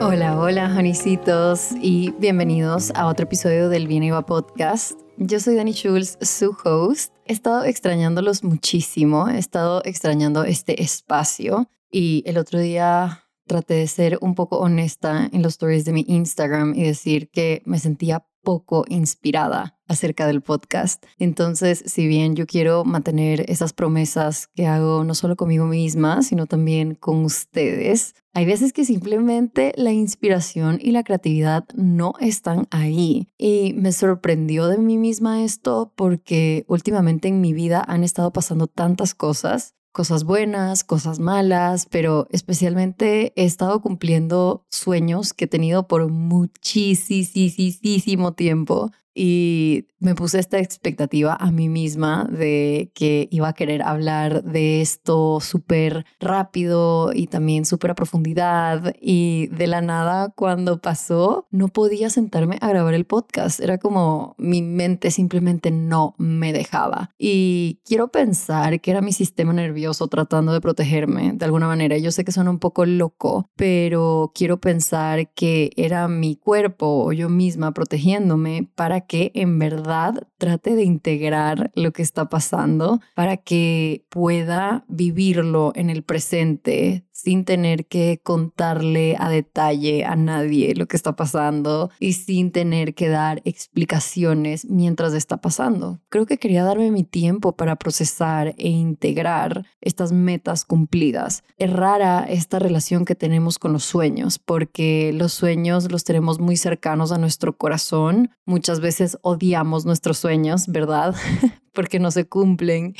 Hola, hola, honeycitos, y bienvenidos a otro episodio del Bien Iba Podcast. Yo soy Dani Schulz, su host. He estado extrañándolos muchísimo, he estado extrañando este espacio y el otro día traté de ser un poco honesta en los stories de mi Instagram y decir que me sentía poco inspirada acerca del podcast. Entonces, si bien yo quiero mantener esas promesas que hago no solo conmigo misma, sino también con ustedes, hay veces que simplemente la inspiración y la creatividad no están ahí. Y me sorprendió de mí misma esto porque últimamente en mi vida han estado pasando tantas cosas cosas buenas, cosas malas, pero especialmente he estado cumpliendo sueños que he tenido por muchísimo tiempo y me puse esta expectativa a mí misma de que iba a querer hablar de esto súper rápido y también súper a profundidad y de la nada cuando pasó no podía sentarme a grabar el podcast. Era como mi mente simplemente no me dejaba. Y quiero pensar que era mi sistema nervioso tratando de protegerme de alguna manera. Yo sé que suena un poco loco, pero quiero pensar que era mi cuerpo o yo misma protegiéndome para que en verdad trate de integrar lo que está pasando para que pueda vivirlo en el presente sin tener que contarle a detalle a nadie lo que está pasando y sin tener que dar explicaciones mientras está pasando. Creo que quería darme mi tiempo para procesar e integrar estas metas cumplidas. Es rara esta relación que tenemos con los sueños porque los sueños los tenemos muy cercanos a nuestro corazón. Muchas veces odiamos nuestros sueños, ¿verdad? porque no se cumplen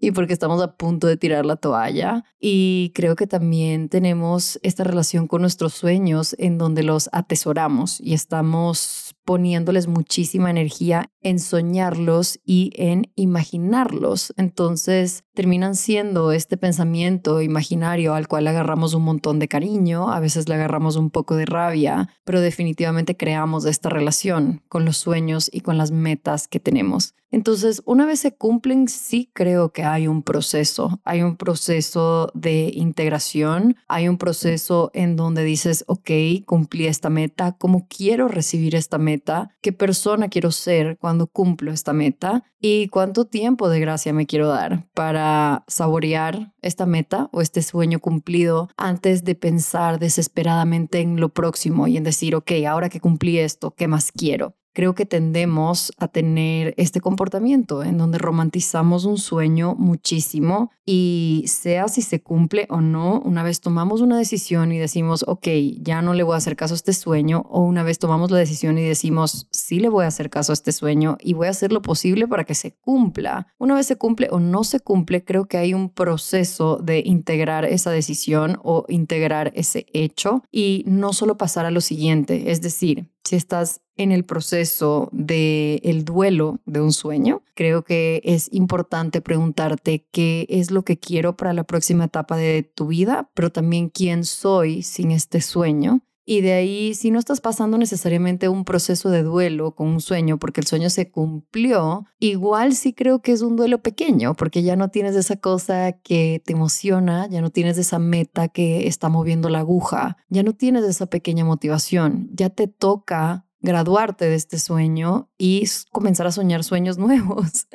y porque estamos a punto de tirar la toalla. Y creo que también tenemos esta relación con nuestros sueños en donde los atesoramos y estamos poniéndoles muchísima energía en soñarlos y en imaginarlos. Entonces terminan siendo este pensamiento imaginario al cual agarramos un montón de cariño, a veces le agarramos un poco de rabia, pero definitivamente creamos esta relación con los sueños y con las metas que tenemos. Entonces, una vez se cumplen, sí creo que hay un proceso, hay un proceso de integración, hay un proceso en donde dices, ok, cumplí esta meta, ¿cómo quiero recibir esta meta? ¿Qué persona quiero ser cuando cumplo esta meta? ¿Y cuánto tiempo de gracia me quiero dar para saborear esta meta o este sueño cumplido antes de pensar desesperadamente en lo próximo y en decir, ok, ahora que cumplí esto, ¿qué más quiero? Creo que tendemos a tener este comportamiento en donde romantizamos un sueño muchísimo y sea si se cumple o no, una vez tomamos una decisión y decimos, ok, ya no le voy a hacer caso a este sueño, o una vez tomamos la decisión y decimos, sí le voy a hacer caso a este sueño y voy a hacer lo posible para que se cumpla. Una vez se cumple o no se cumple, creo que hay un proceso de integrar esa decisión o integrar ese hecho y no solo pasar a lo siguiente, es decir, si estás en el proceso del el duelo de un sueño, creo que es importante preguntarte qué es lo que quiero para la próxima etapa de tu vida, pero también quién soy sin este sueño. Y de ahí, si no estás pasando necesariamente un proceso de duelo con un sueño, porque el sueño se cumplió, igual sí creo que es un duelo pequeño, porque ya no tienes esa cosa que te emociona, ya no tienes esa meta que está moviendo la aguja, ya no tienes esa pequeña motivación, ya te toca graduarte de este sueño y comenzar a soñar sueños nuevos.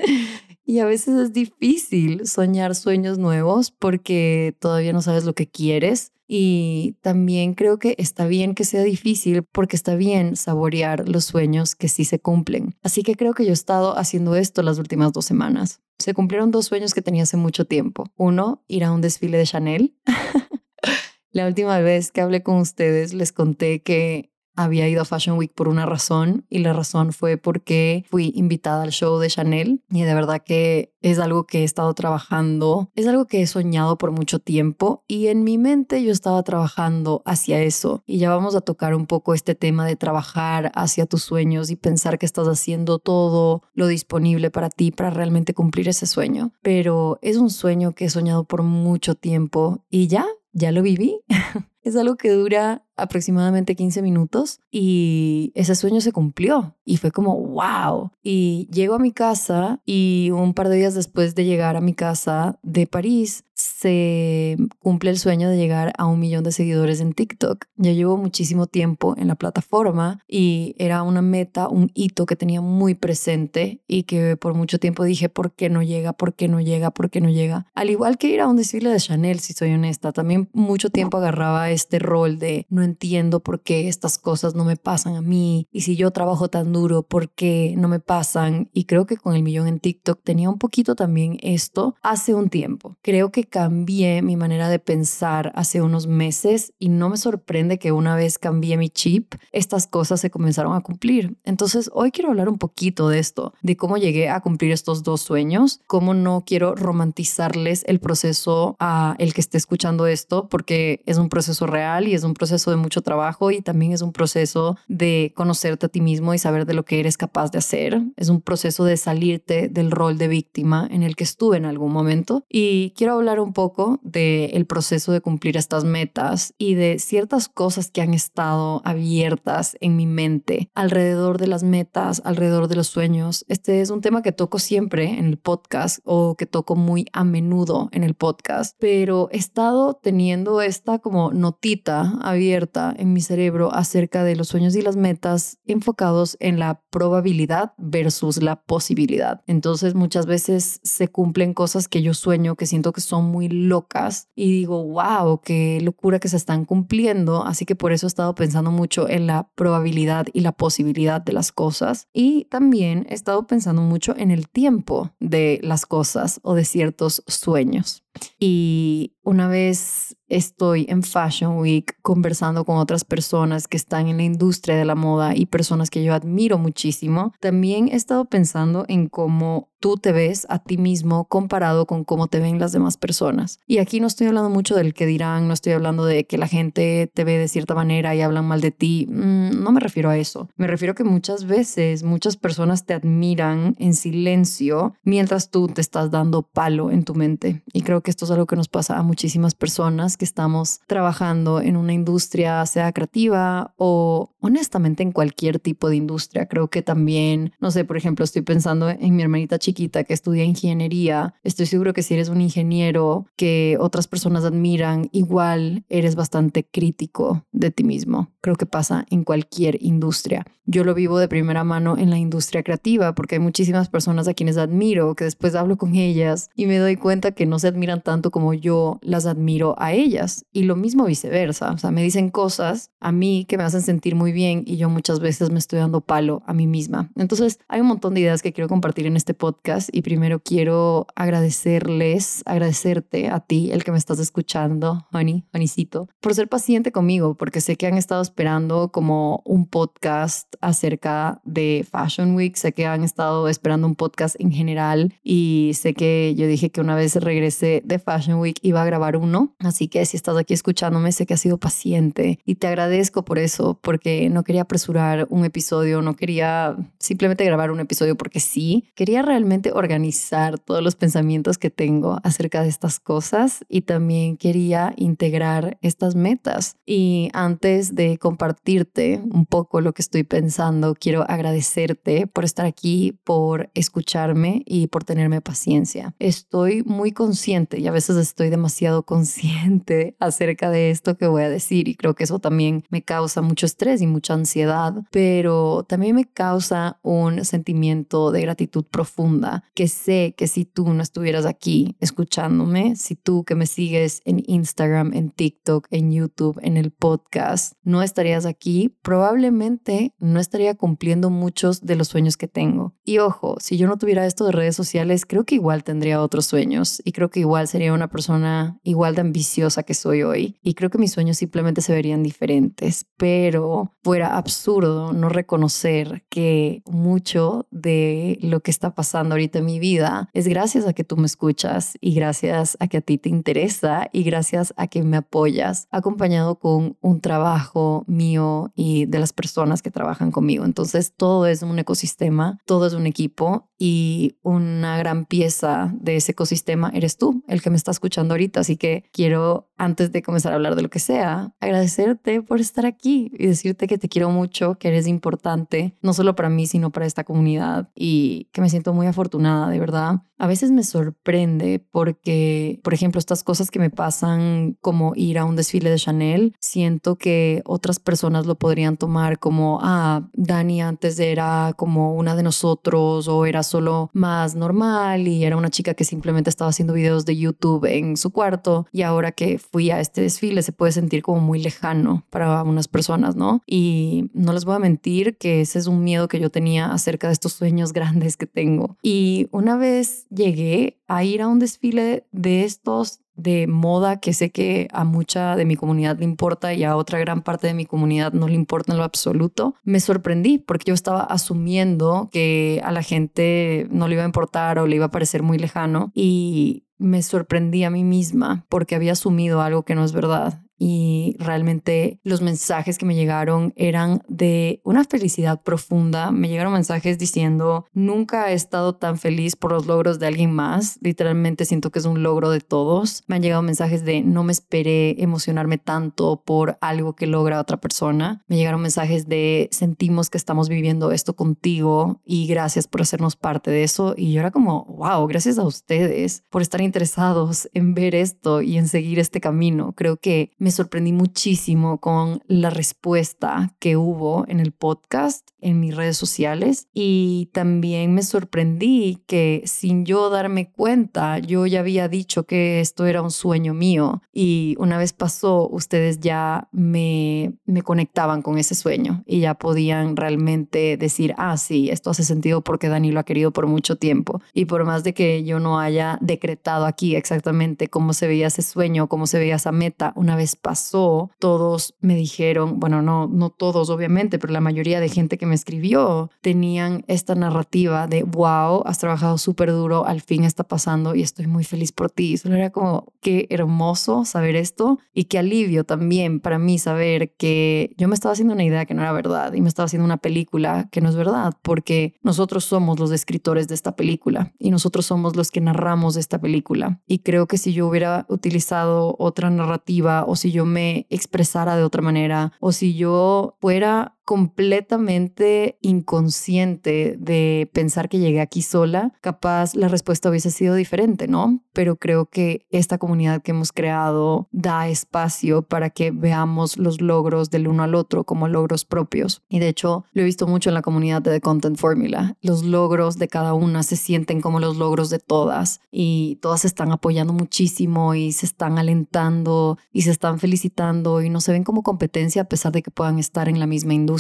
y a veces es difícil soñar sueños nuevos porque todavía no sabes lo que quieres. Y también creo que está bien que sea difícil porque está bien saborear los sueños que sí se cumplen. Así que creo que yo he estado haciendo esto las últimas dos semanas. Se cumplieron dos sueños que tenía hace mucho tiempo. Uno, ir a un desfile de Chanel. La última vez que hablé con ustedes les conté que había ido a Fashion Week por una razón y la razón fue porque fui invitada al show de Chanel y de verdad que es algo que he estado trabajando, es algo que he soñado por mucho tiempo y en mi mente yo estaba trabajando hacia eso y ya vamos a tocar un poco este tema de trabajar hacia tus sueños y pensar que estás haciendo todo lo disponible para ti para realmente cumplir ese sueño, pero es un sueño que he soñado por mucho tiempo y ya, ya lo viví. es algo que dura aproximadamente 15 minutos y ese sueño se cumplió y fue como wow. Y llego a mi casa y un par de días después de llegar a mi casa de París se cumple el sueño de llegar a un millón de seguidores en TikTok. Ya llevo muchísimo tiempo en la plataforma y era una meta, un hito que tenía muy presente y que por mucho tiempo dije, ¿por qué no llega? ¿Por qué no llega? ¿Por qué no llega? Al igual que ir a un desfile de Chanel, si soy honesta, también mucho tiempo agarraba este rol de no entiendo por qué estas cosas no me pasan a mí y si yo trabajo tan duro, ¿por qué no me pasan? Y creo que con el millón en TikTok tenía un poquito también esto hace un tiempo. Creo que cambié mi manera de pensar hace unos meses y no me sorprende que una vez cambié mi chip, estas cosas se comenzaron a cumplir. Entonces hoy quiero hablar un poquito de esto, de cómo llegué a cumplir estos dos sueños, cómo no quiero romantizarles el proceso a el que esté escuchando esto, porque es un proceso real y es un proceso de mucho trabajo y también es un proceso de conocerte a ti mismo y saber de lo que eres capaz de hacer. Es un proceso de salirte del rol de víctima en el que estuve en algún momento. Y quiero hablar un poco del proceso de cumplir estas metas y de ciertas cosas que han estado abiertas en mi mente alrededor de las metas, alrededor de los sueños. Este es un tema que toco siempre en el podcast o que toco muy a menudo en el podcast, pero he estado teniendo esta como notita abierta en mi cerebro acerca de los sueños y las metas enfocados en la probabilidad versus la posibilidad. Entonces muchas veces se cumplen cosas que yo sueño que siento que son muy locas y digo, wow, qué locura que se están cumpliendo. Así que por eso he estado pensando mucho en la probabilidad y la posibilidad de las cosas. Y también he estado pensando mucho en el tiempo de las cosas o de ciertos sueños. Y una vez estoy en Fashion Week conversando con otras personas que están en la industria de la moda y personas que yo admiro muchísimo, también he estado pensando en cómo tú te ves a ti mismo comparado con cómo te ven las demás personas. Y aquí no estoy hablando mucho del que dirán, no estoy hablando de que la gente te ve de cierta manera y hablan mal de ti. Mm, no me refiero a eso. Me refiero que muchas veces muchas personas te admiran en silencio mientras tú te estás dando palo en tu mente. Y creo que esto es algo que nos pasa a muchísimas personas que estamos trabajando en una industria, sea creativa o honestamente en cualquier tipo de industria. Creo que también, no sé, por ejemplo, estoy pensando en mi hermanita chica que estudia ingeniería, estoy seguro que si eres un ingeniero que otras personas admiran, igual eres bastante crítico de ti mismo. Creo que pasa en cualquier industria. Yo lo vivo de primera mano en la industria creativa porque hay muchísimas personas a quienes admiro, que después hablo con ellas y me doy cuenta que no se admiran tanto como yo las admiro a ellas. Y lo mismo viceversa. O sea, me dicen cosas a mí que me hacen sentir muy bien y yo muchas veces me estoy dando palo a mí misma. Entonces, hay un montón de ideas que quiero compartir en este podcast y primero quiero agradecerles, agradecerte a ti, el que me estás escuchando, Honey, Honeycito, por ser paciente conmigo, porque sé que han estado esperando como un podcast acerca de Fashion Week, sé que han estado esperando un podcast en general y sé que yo dije que una vez regresé de Fashion Week iba a grabar uno, así que si estás aquí escuchándome, sé que has sido paciente y te agradezco por eso, porque no quería apresurar un episodio, no quería simplemente grabar un episodio porque sí, quería realmente organizar todos los pensamientos que tengo acerca de estas cosas y también quería integrar estas metas. Y antes de compartirte un poco lo que estoy pensando, quiero agradecerte por estar aquí, por escucharme y por tenerme paciencia. Estoy muy consciente y a veces estoy demasiado consciente acerca de esto que voy a decir y creo que eso también me causa mucho estrés y mucha ansiedad, pero también me causa un sentimiento de gratitud profunda que sé que si tú no estuvieras aquí escuchándome, si tú que me sigues en Instagram, en TikTok, en YouTube, en el podcast, no estarías aquí, probablemente no estaría cumpliendo muchos de los sueños que tengo. Y ojo, si yo no tuviera esto de redes sociales, creo que igual tendría otros sueños y creo que igual sería una persona igual de ambiciosa que soy hoy. Y creo que mis sueños simplemente se verían diferentes, pero fuera absurdo no reconocer que mucho de lo que está pasando pasando ahorita en mi vida es gracias a que tú me escuchas y gracias a que a ti te interesa y gracias a que me apoyas, acompañado con un trabajo mío y de las personas que trabajan conmigo. Entonces, todo es un ecosistema, todo es un equipo y una gran pieza de ese ecosistema eres tú, el que me está escuchando ahorita. Así que quiero, antes de comenzar a hablar de lo que sea, agradecerte por estar aquí y decirte que te quiero mucho, que eres importante, no solo para mí, sino para esta comunidad y que me siento muy afortunada, de verdad. A veces me sorprende porque, por ejemplo, estas cosas que me pasan como ir a un desfile de Chanel, siento que otras personas lo podrían tomar como, ah, Dani antes era como una de nosotros o era solo más normal y era una chica que simplemente estaba haciendo videos de YouTube en su cuarto y ahora que fui a este desfile se puede sentir como muy lejano para unas personas, ¿no? Y no les voy a mentir que ese es un miedo que yo tenía acerca de estos sueños grandes que tengo. Y una vez llegué a ir a un desfile de estos de moda que sé que a mucha de mi comunidad le importa y a otra gran parte de mi comunidad no le importa en lo absoluto, me sorprendí porque yo estaba asumiendo que a la gente no le iba a importar o le iba a parecer muy lejano y me sorprendí a mí misma porque había asumido algo que no es verdad y realmente los mensajes que me llegaron eran de una felicidad profunda. Me llegaron mensajes diciendo, nunca he estado tan feliz por los logros de alguien más. Literalmente siento que es un logro de todos. Me han llegado mensajes de, no me esperé emocionarme tanto por algo que logra otra persona. Me llegaron mensajes de, sentimos que estamos viviendo esto contigo y gracias por hacernos parte de eso. Y yo era como, wow, gracias a ustedes por estar interesados en ver esto y en seguir este camino. Creo que me sorprendí muchísimo con la respuesta que hubo en el podcast, en mis redes sociales y también me sorprendí que sin yo darme cuenta, yo ya había dicho que esto era un sueño mío y una vez pasó, ustedes ya me, me conectaban con ese sueño y ya podían realmente decir, ah, sí, esto hace sentido porque Dani lo ha querido por mucho tiempo y por más de que yo no haya decretado aquí exactamente cómo se veía ese sueño, cómo se veía esa meta, una vez pasó, todos me dijeron, bueno, no, no todos obviamente, pero la mayoría de gente que me escribió tenían esta narrativa de, wow, has trabajado súper duro, al fin está pasando y estoy muy feliz por ti. Solo era como, qué hermoso saber esto y qué alivio también para mí saber que yo me estaba haciendo una idea que no era verdad y me estaba haciendo una película que no es verdad, porque nosotros somos los escritores de esta película y nosotros somos los que narramos esta película. Y creo que si yo hubiera utilizado otra narrativa o si si yo me expresara de otra manera o si yo fuera completamente inconsciente de pensar que llegué aquí sola, capaz la respuesta hubiese sido diferente, ¿no? Pero creo que esta comunidad que hemos creado da espacio para que veamos los logros del uno al otro como logros propios. Y de hecho, lo he visto mucho en la comunidad de The Content Formula. Los logros de cada una se sienten como los logros de todas y todas se están apoyando muchísimo y se están alentando y se están felicitando y no se ven como competencia a pesar de que puedan estar en la misma industria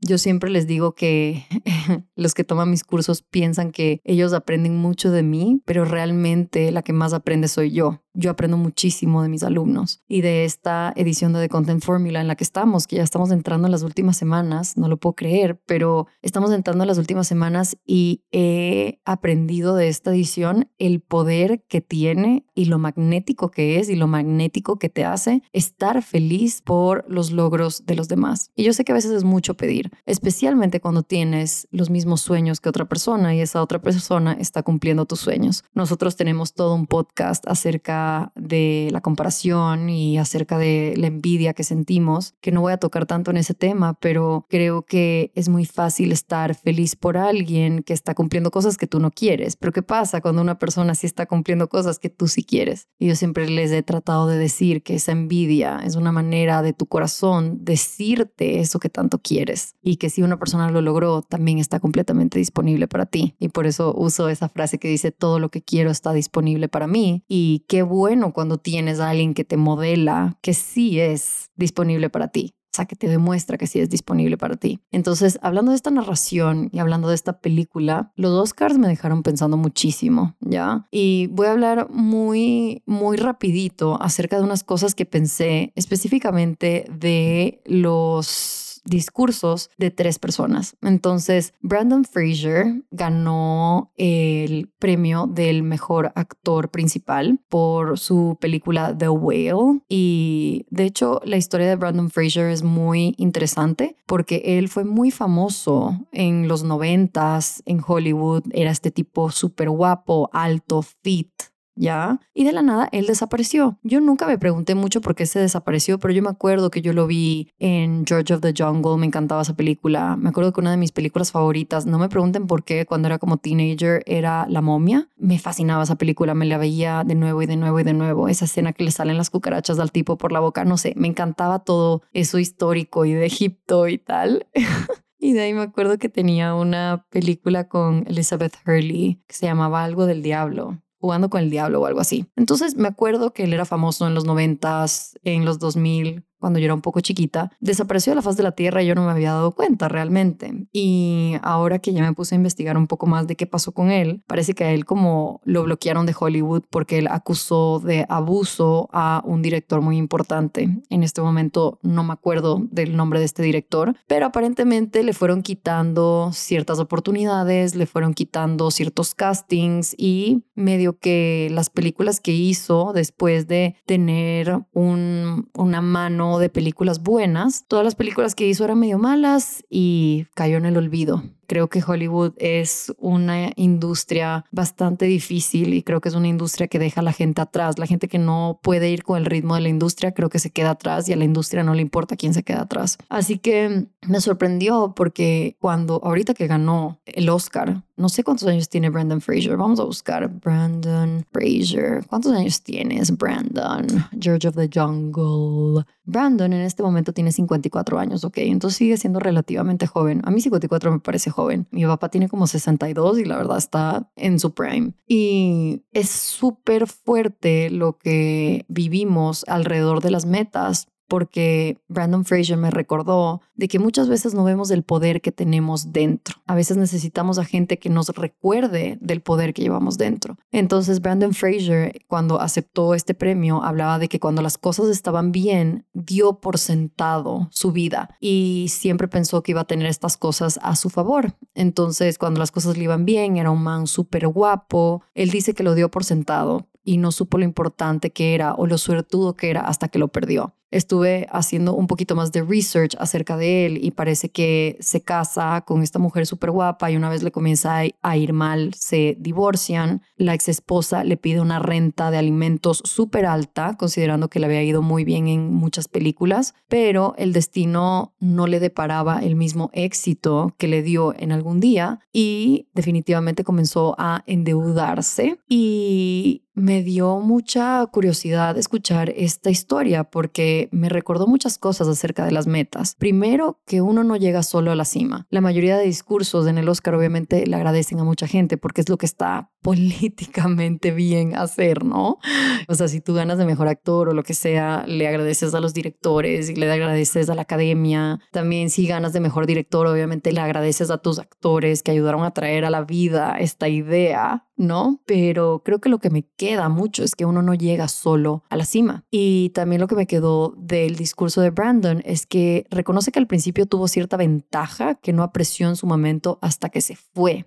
yo siempre les digo que los que toman mis cursos piensan que ellos aprenden mucho de mí, pero realmente la que más aprende soy yo yo aprendo muchísimo de mis alumnos y de esta edición de The Content Formula en la que estamos, que ya estamos entrando en las últimas semanas, no lo puedo creer, pero estamos entrando en las últimas semanas y he aprendido de esta edición el poder que tiene y lo magnético que es y lo magnético que te hace estar feliz por los logros de los demás. Y yo sé que a veces es mucho pedir, especialmente cuando tienes los mismos sueños que otra persona y esa otra persona está cumpliendo tus sueños. Nosotros tenemos todo un podcast acerca de la comparación y acerca de la envidia que sentimos, que no voy a tocar tanto en ese tema, pero creo que es muy fácil estar feliz por alguien que está cumpliendo cosas que tú no quieres. Pero ¿qué pasa cuando una persona sí está cumpliendo cosas que tú sí quieres? Y yo siempre les he tratado de decir que esa envidia es una manera de tu corazón decirte eso que tanto quieres y que si una persona lo logró, también está completamente disponible para ti. Y por eso uso esa frase que dice todo lo que quiero está disponible para mí y qué bueno cuando tienes a alguien que te modela que sí es disponible para ti. O sea, que te demuestra que sí es disponible para ti. Entonces, hablando de esta narración y hablando de esta película, los Oscars me dejaron pensando muchísimo, ¿ya? Y voy a hablar muy, muy rapidito acerca de unas cosas que pensé específicamente de los discursos de tres personas. Entonces, Brandon Fraser ganó el premio del mejor actor principal por su película The Whale y de hecho la historia de Brandon Fraser es muy interesante porque él fue muy famoso en los noventas en Hollywood, era este tipo súper guapo, alto, fit, ¿ya? Y de la nada él desapareció. Yo nunca me pregunté mucho por qué se desapareció, pero yo me acuerdo que yo lo vi en George of the Jungle, me encantaba esa película. Me acuerdo que una de mis películas favoritas, no me pregunten por qué, cuando era como teenager era La momia. Me fascinaba esa película, me la veía de nuevo y de nuevo y de nuevo. Esa escena que le salen las cucarachas al tipo por la boca, no sé, me encantaba todo eso histórico y de Egipto y tal. Y de ahí me acuerdo que tenía una película con Elizabeth Hurley que se llamaba Algo del Diablo jugando con el diablo o algo así. Entonces me acuerdo que él era famoso en los noventas, en los 2000, cuando yo era un poco chiquita, desapareció de la faz de la Tierra y yo no me había dado cuenta realmente. Y ahora que ya me puse a investigar un poco más de qué pasó con él, parece que a él como lo bloquearon de Hollywood porque él acusó de abuso a un director muy importante. En este momento no me acuerdo del nombre de este director, pero aparentemente le fueron quitando ciertas oportunidades, le fueron quitando ciertos castings y medio que las películas que hizo después de tener un, una mano de películas buenas. Todas las películas que hizo eran medio malas y cayó en el olvido. Creo que Hollywood es una industria bastante difícil y creo que es una industria que deja a la gente atrás. La gente que no puede ir con el ritmo de la industria creo que se queda atrás y a la industria no le importa quién se queda atrás. Así que me sorprendió porque cuando ahorita que ganó el Oscar, no sé cuántos años tiene Brandon Fraser. Vamos a buscar Brandon Fraser. ¿Cuántos años tienes, Brandon? George of the Jungle. Brandon en este momento tiene 54 años, ok. Entonces sigue siendo relativamente joven. A mí 54 me parece joven mi papá tiene como 62 y la verdad está en su prime. Y es súper fuerte lo que vivimos alrededor de las metas porque Brandon Fraser me recordó de que muchas veces no vemos el poder que tenemos dentro. A veces necesitamos a gente que nos recuerde del poder que llevamos dentro. Entonces Brandon Fraser, cuando aceptó este premio, hablaba de que cuando las cosas estaban bien, dio por sentado su vida y siempre pensó que iba a tener estas cosas a su favor. Entonces, cuando las cosas le iban bien, era un man súper guapo. Él dice que lo dio por sentado y no supo lo importante que era o lo suertudo que era hasta que lo perdió estuve haciendo un poquito más de research acerca de él y parece que se casa con esta mujer súper guapa y una vez le comienza a ir mal, se divorcian. La ex esposa le pide una renta de alimentos súper alta, considerando que le había ido muy bien en muchas películas, pero el destino no le deparaba el mismo éxito que le dio en algún día y definitivamente comenzó a endeudarse y me dio mucha curiosidad escuchar esta historia porque me recordó muchas cosas acerca de las metas. Primero, que uno no llega solo a la cima. La mayoría de discursos en el Oscar obviamente le agradecen a mucha gente porque es lo que está políticamente bien hacer, ¿no? O sea, si tú ganas de mejor actor o lo que sea, le agradeces a los directores y le agradeces a la academia. También si ganas de mejor director, obviamente le agradeces a tus actores que ayudaron a traer a la vida esta idea ¿no? Pero creo que lo que me queda mucho es que uno no llega solo a la cima. Y también lo que me quedó del discurso de Brandon es que reconoce que al principio tuvo cierta ventaja que no apreció en su momento hasta que se fue.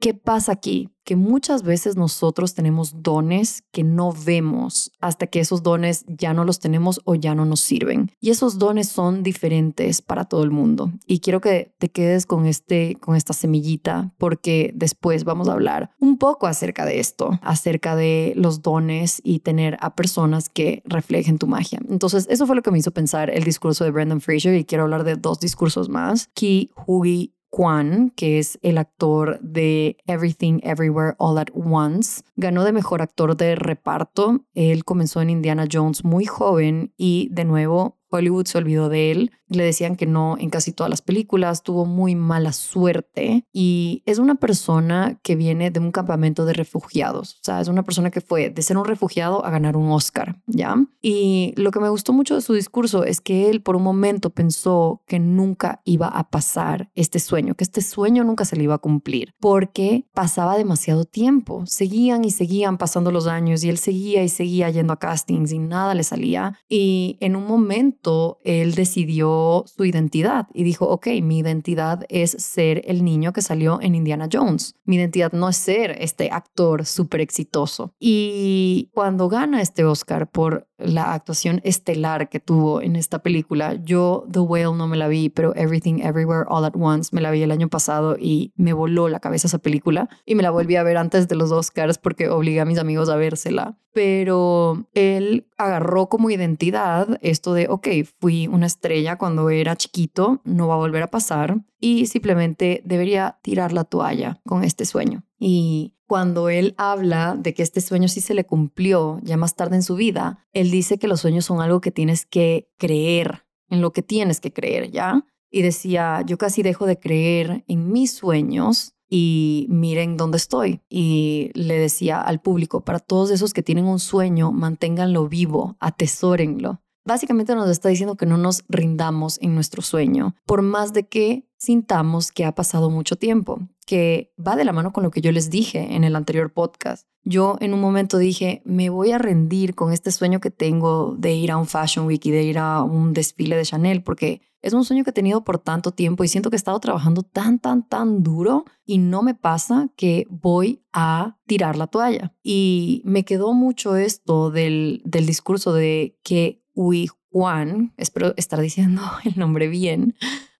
¿Qué pasa aquí? Que muchas veces nosotros tenemos dones que no vemos hasta que esos dones ya no los tenemos o ya no nos sirven. Y esos dones son diferentes para todo el mundo. Y quiero que te quedes con, este, con esta semillita porque después vamos a hablar un poco acerca de esto, acerca de los dones y tener a personas que reflejen tu magia. Entonces, eso fue lo que me hizo pensar el discurso de Brendan Fraser y quiero hablar de dos discursos más, Ki Hui Kwan, que es el actor de Everything Everywhere All at Once, ganó de mejor actor de reparto. Él comenzó en Indiana Jones muy joven y de nuevo Hollywood se olvidó de él. Le decían que no en casi todas las películas, tuvo muy mala suerte y es una persona que viene de un campamento de refugiados. O sea, es una persona que fue de ser un refugiado a ganar un Oscar, ¿ya? Y lo que me gustó mucho de su discurso es que él por un momento pensó que nunca iba a pasar este sueño, que este sueño nunca se le iba a cumplir, porque pasaba demasiado tiempo. Seguían y seguían pasando los años y él seguía y seguía yendo a castings y nada le salía. Y en un momento él decidió su identidad y dijo, ok, mi identidad es ser el niño que salió en Indiana Jones. Mi identidad no es ser este actor súper exitoso. Y cuando gana este Oscar por la actuación estelar que tuvo en esta película, yo The Whale no me la vi, pero Everything Everywhere All at Once me la vi el año pasado y me voló la cabeza esa película y me la volví a ver antes de los Oscars porque obligué a mis amigos a vérsela. Pero él agarró como identidad esto de, ok, fui una estrella cuando era chiquito, no va a volver a pasar y simplemente debería tirar la toalla con este sueño. Y cuando él habla de que este sueño sí se le cumplió ya más tarde en su vida, él dice que los sueños son algo que tienes que creer, en lo que tienes que creer, ¿ya? Y decía, yo casi dejo de creer en mis sueños y miren dónde estoy. Y le decía al público, para todos esos que tienen un sueño, manténganlo vivo, atesórenlo. Básicamente nos está diciendo que no nos rindamos en nuestro sueño, por más de que sintamos que ha pasado mucho tiempo, que va de la mano con lo que yo les dije en el anterior podcast. Yo en un momento dije, me voy a rendir con este sueño que tengo de ir a un Fashion Week y de ir a un desfile de Chanel, porque es un sueño que he tenido por tanto tiempo y siento que he estado trabajando tan, tan, tan duro y no me pasa que voy a tirar la toalla. Y me quedó mucho esto del, del discurso de que Uy Juan, espero estar diciendo el nombre bien,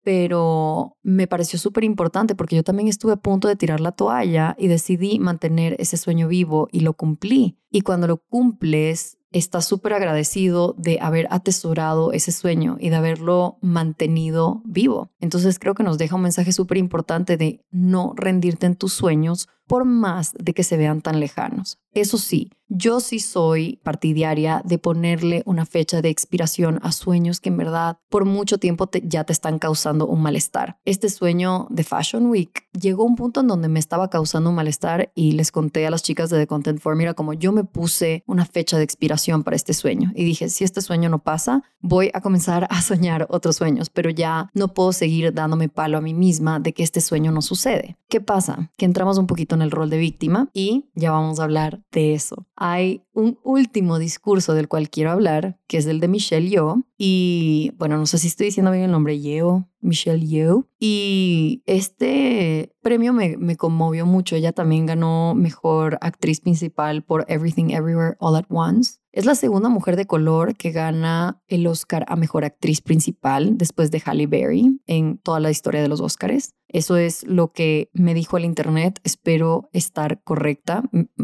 pero me pareció súper importante porque yo también estuve a punto de tirar la toalla y decidí mantener ese sueño vivo y lo cumplí. Y cuando lo cumples, estás súper agradecido de haber atesorado ese sueño y de haberlo mantenido vivo. Entonces creo que nos deja un mensaje súper importante de no rendirte en tus sueños por más de que se vean tan lejanos. Eso sí, yo sí soy partidaria de ponerle una fecha de expiración a sueños que en verdad por mucho tiempo ya te están causando un malestar. Este sueño de Fashion Week llegó a un punto en donde me estaba causando un malestar y les conté a las chicas de The Content Formula como yo me puse una fecha de expiración para este sueño y dije, si este sueño no pasa, voy a comenzar a soñar otros sueños, pero ya no puedo seguir dándome palo a mí misma de que este sueño no sucede. ¿Qué pasa? Que entramos un poquito en el rol de víctima y ya vamos a hablar de eso. Hay un último discurso del cual quiero hablar, que es el de Michelle Yeoh. Y bueno, no sé si estoy diciendo bien el nombre, Yeoh, Michelle Yeoh. Y este premio me, me conmovió mucho. Ella también ganó mejor actriz principal por Everything Everywhere All at Once. Es la segunda mujer de color que gana el Oscar a Mejor Actriz Principal después de Halle Berry en toda la historia de los Oscars. Eso es lo que me dijo el internet. Espero estar correcta.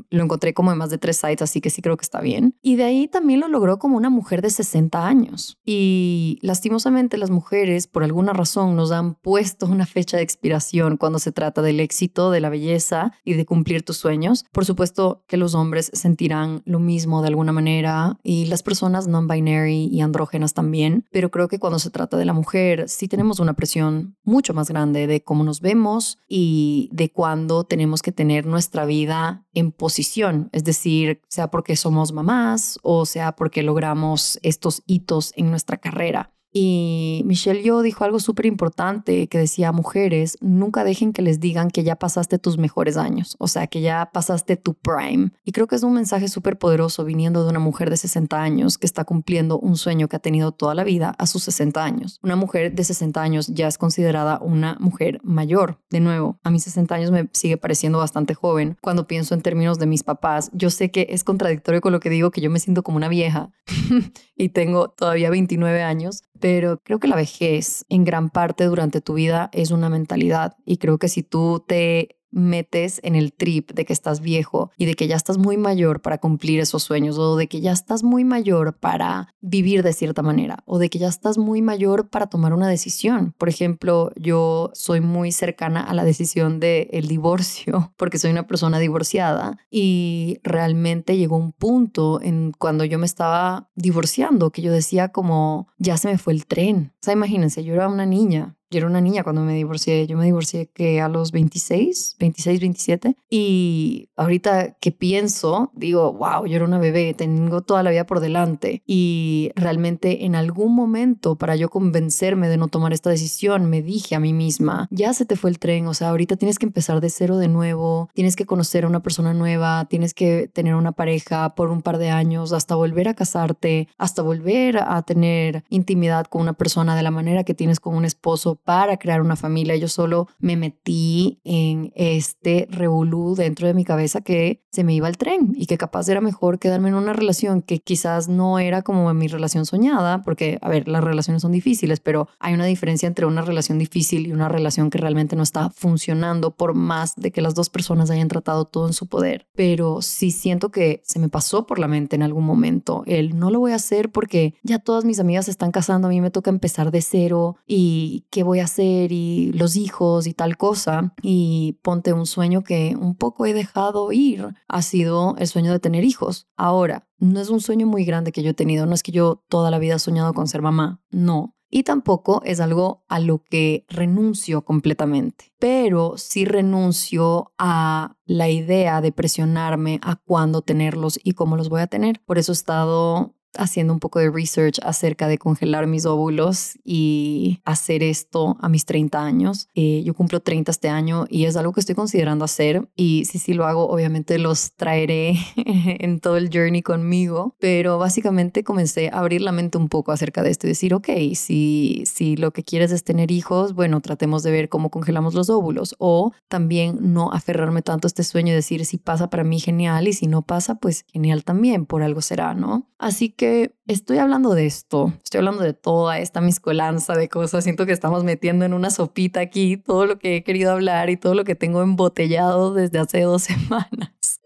Lo encontré como en más de tres sites, así que sí creo que está bien. Y de ahí también lo logró como una mujer de 60 años. Y lastimosamente las mujeres, por alguna razón, nos han puesto una fecha de expiración cuando se trata del éxito, de la belleza y de cumplir tus sueños. Por supuesto que los hombres sentirán lo mismo de alguna manera y las personas non-binary y andrógenas también. Pero creo que cuando se trata de la mujer, sí tenemos una presión mucho más grande de cómo nos vemos y de cuándo tenemos que tener nuestra vida en posición, es decir, sea porque somos mamás o sea porque logramos estos hitos en nuestra carrera. Y Michelle Yo dijo algo súper importante que decía, mujeres, nunca dejen que les digan que ya pasaste tus mejores años, o sea, que ya pasaste tu prime. Y creo que es un mensaje súper poderoso viniendo de una mujer de 60 años que está cumpliendo un sueño que ha tenido toda la vida a sus 60 años. Una mujer de 60 años ya es considerada una mujer mayor. De nuevo, a mis 60 años me sigue pareciendo bastante joven. Cuando pienso en términos de mis papás, yo sé que es contradictorio con lo que digo, que yo me siento como una vieja y tengo todavía 29 años, pero creo que la vejez en gran parte durante tu vida es una mentalidad y creo que si tú te metes en el trip de que estás viejo y de que ya estás muy mayor para cumplir esos sueños o de que ya estás muy mayor para vivir de cierta manera o de que ya estás muy mayor para tomar una decisión. Por ejemplo, yo soy muy cercana a la decisión del el divorcio porque soy una persona divorciada y realmente llegó un punto en cuando yo me estaba divorciando que yo decía como ya se me fue el tren. O sea, imagínense, yo era una niña yo era una niña cuando me divorcié. Yo me divorcié que a los 26, 26, 27. Y ahorita que pienso, digo, wow, yo era una bebé, tengo toda la vida por delante. Y realmente en algún momento, para yo convencerme de no tomar esta decisión, me dije a mí misma, ya se te fue el tren, o sea, ahorita tienes que empezar de cero de nuevo, tienes que conocer a una persona nueva, tienes que tener una pareja por un par de años, hasta volver a casarte, hasta volver a tener intimidad con una persona de la manera que tienes con un esposo para crear una familia. Yo solo me metí en este revolú dentro de mi cabeza que se me iba el tren y que capaz era mejor quedarme en una relación que quizás no era como mi relación soñada, porque, a ver, las relaciones son difíciles, pero hay una diferencia entre una relación difícil y una relación que realmente no está funcionando por más de que las dos personas hayan tratado todo en su poder. Pero sí siento que se me pasó por la mente en algún momento el no lo voy a hacer porque ya todas mis amigas se están casando, a mí me toca empezar de cero y qué voy a hacer y los hijos y tal cosa. Y ponte un sueño que un poco he dejado ir, ha sido el sueño de tener hijos. Ahora, no es un sueño muy grande que yo he tenido, no es que yo toda la vida he soñado con ser mamá, no. Y tampoco es algo a lo que renuncio completamente, pero sí renuncio a la idea de presionarme a cuándo tenerlos y cómo los voy a tener. Por eso he estado haciendo un poco de research acerca de congelar mis óvulos y hacer esto a mis 30 años. Eh, yo cumplo 30 este año y es algo que estoy considerando hacer y si sí lo hago, obviamente los traeré en todo el journey conmigo, pero básicamente comencé a abrir la mente un poco acerca de esto y decir, ok, si, si lo que quieres es tener hijos, bueno, tratemos de ver cómo congelamos los óvulos o también no aferrarme tanto a este sueño y decir, si pasa para mí, genial, y si no pasa, pues genial también, por algo será, ¿no? Así que estoy hablando de esto, estoy hablando de toda esta miscolanza de cosas, siento que estamos metiendo en una sopita aquí todo lo que he querido hablar y todo lo que tengo embotellado desde hace dos semanas.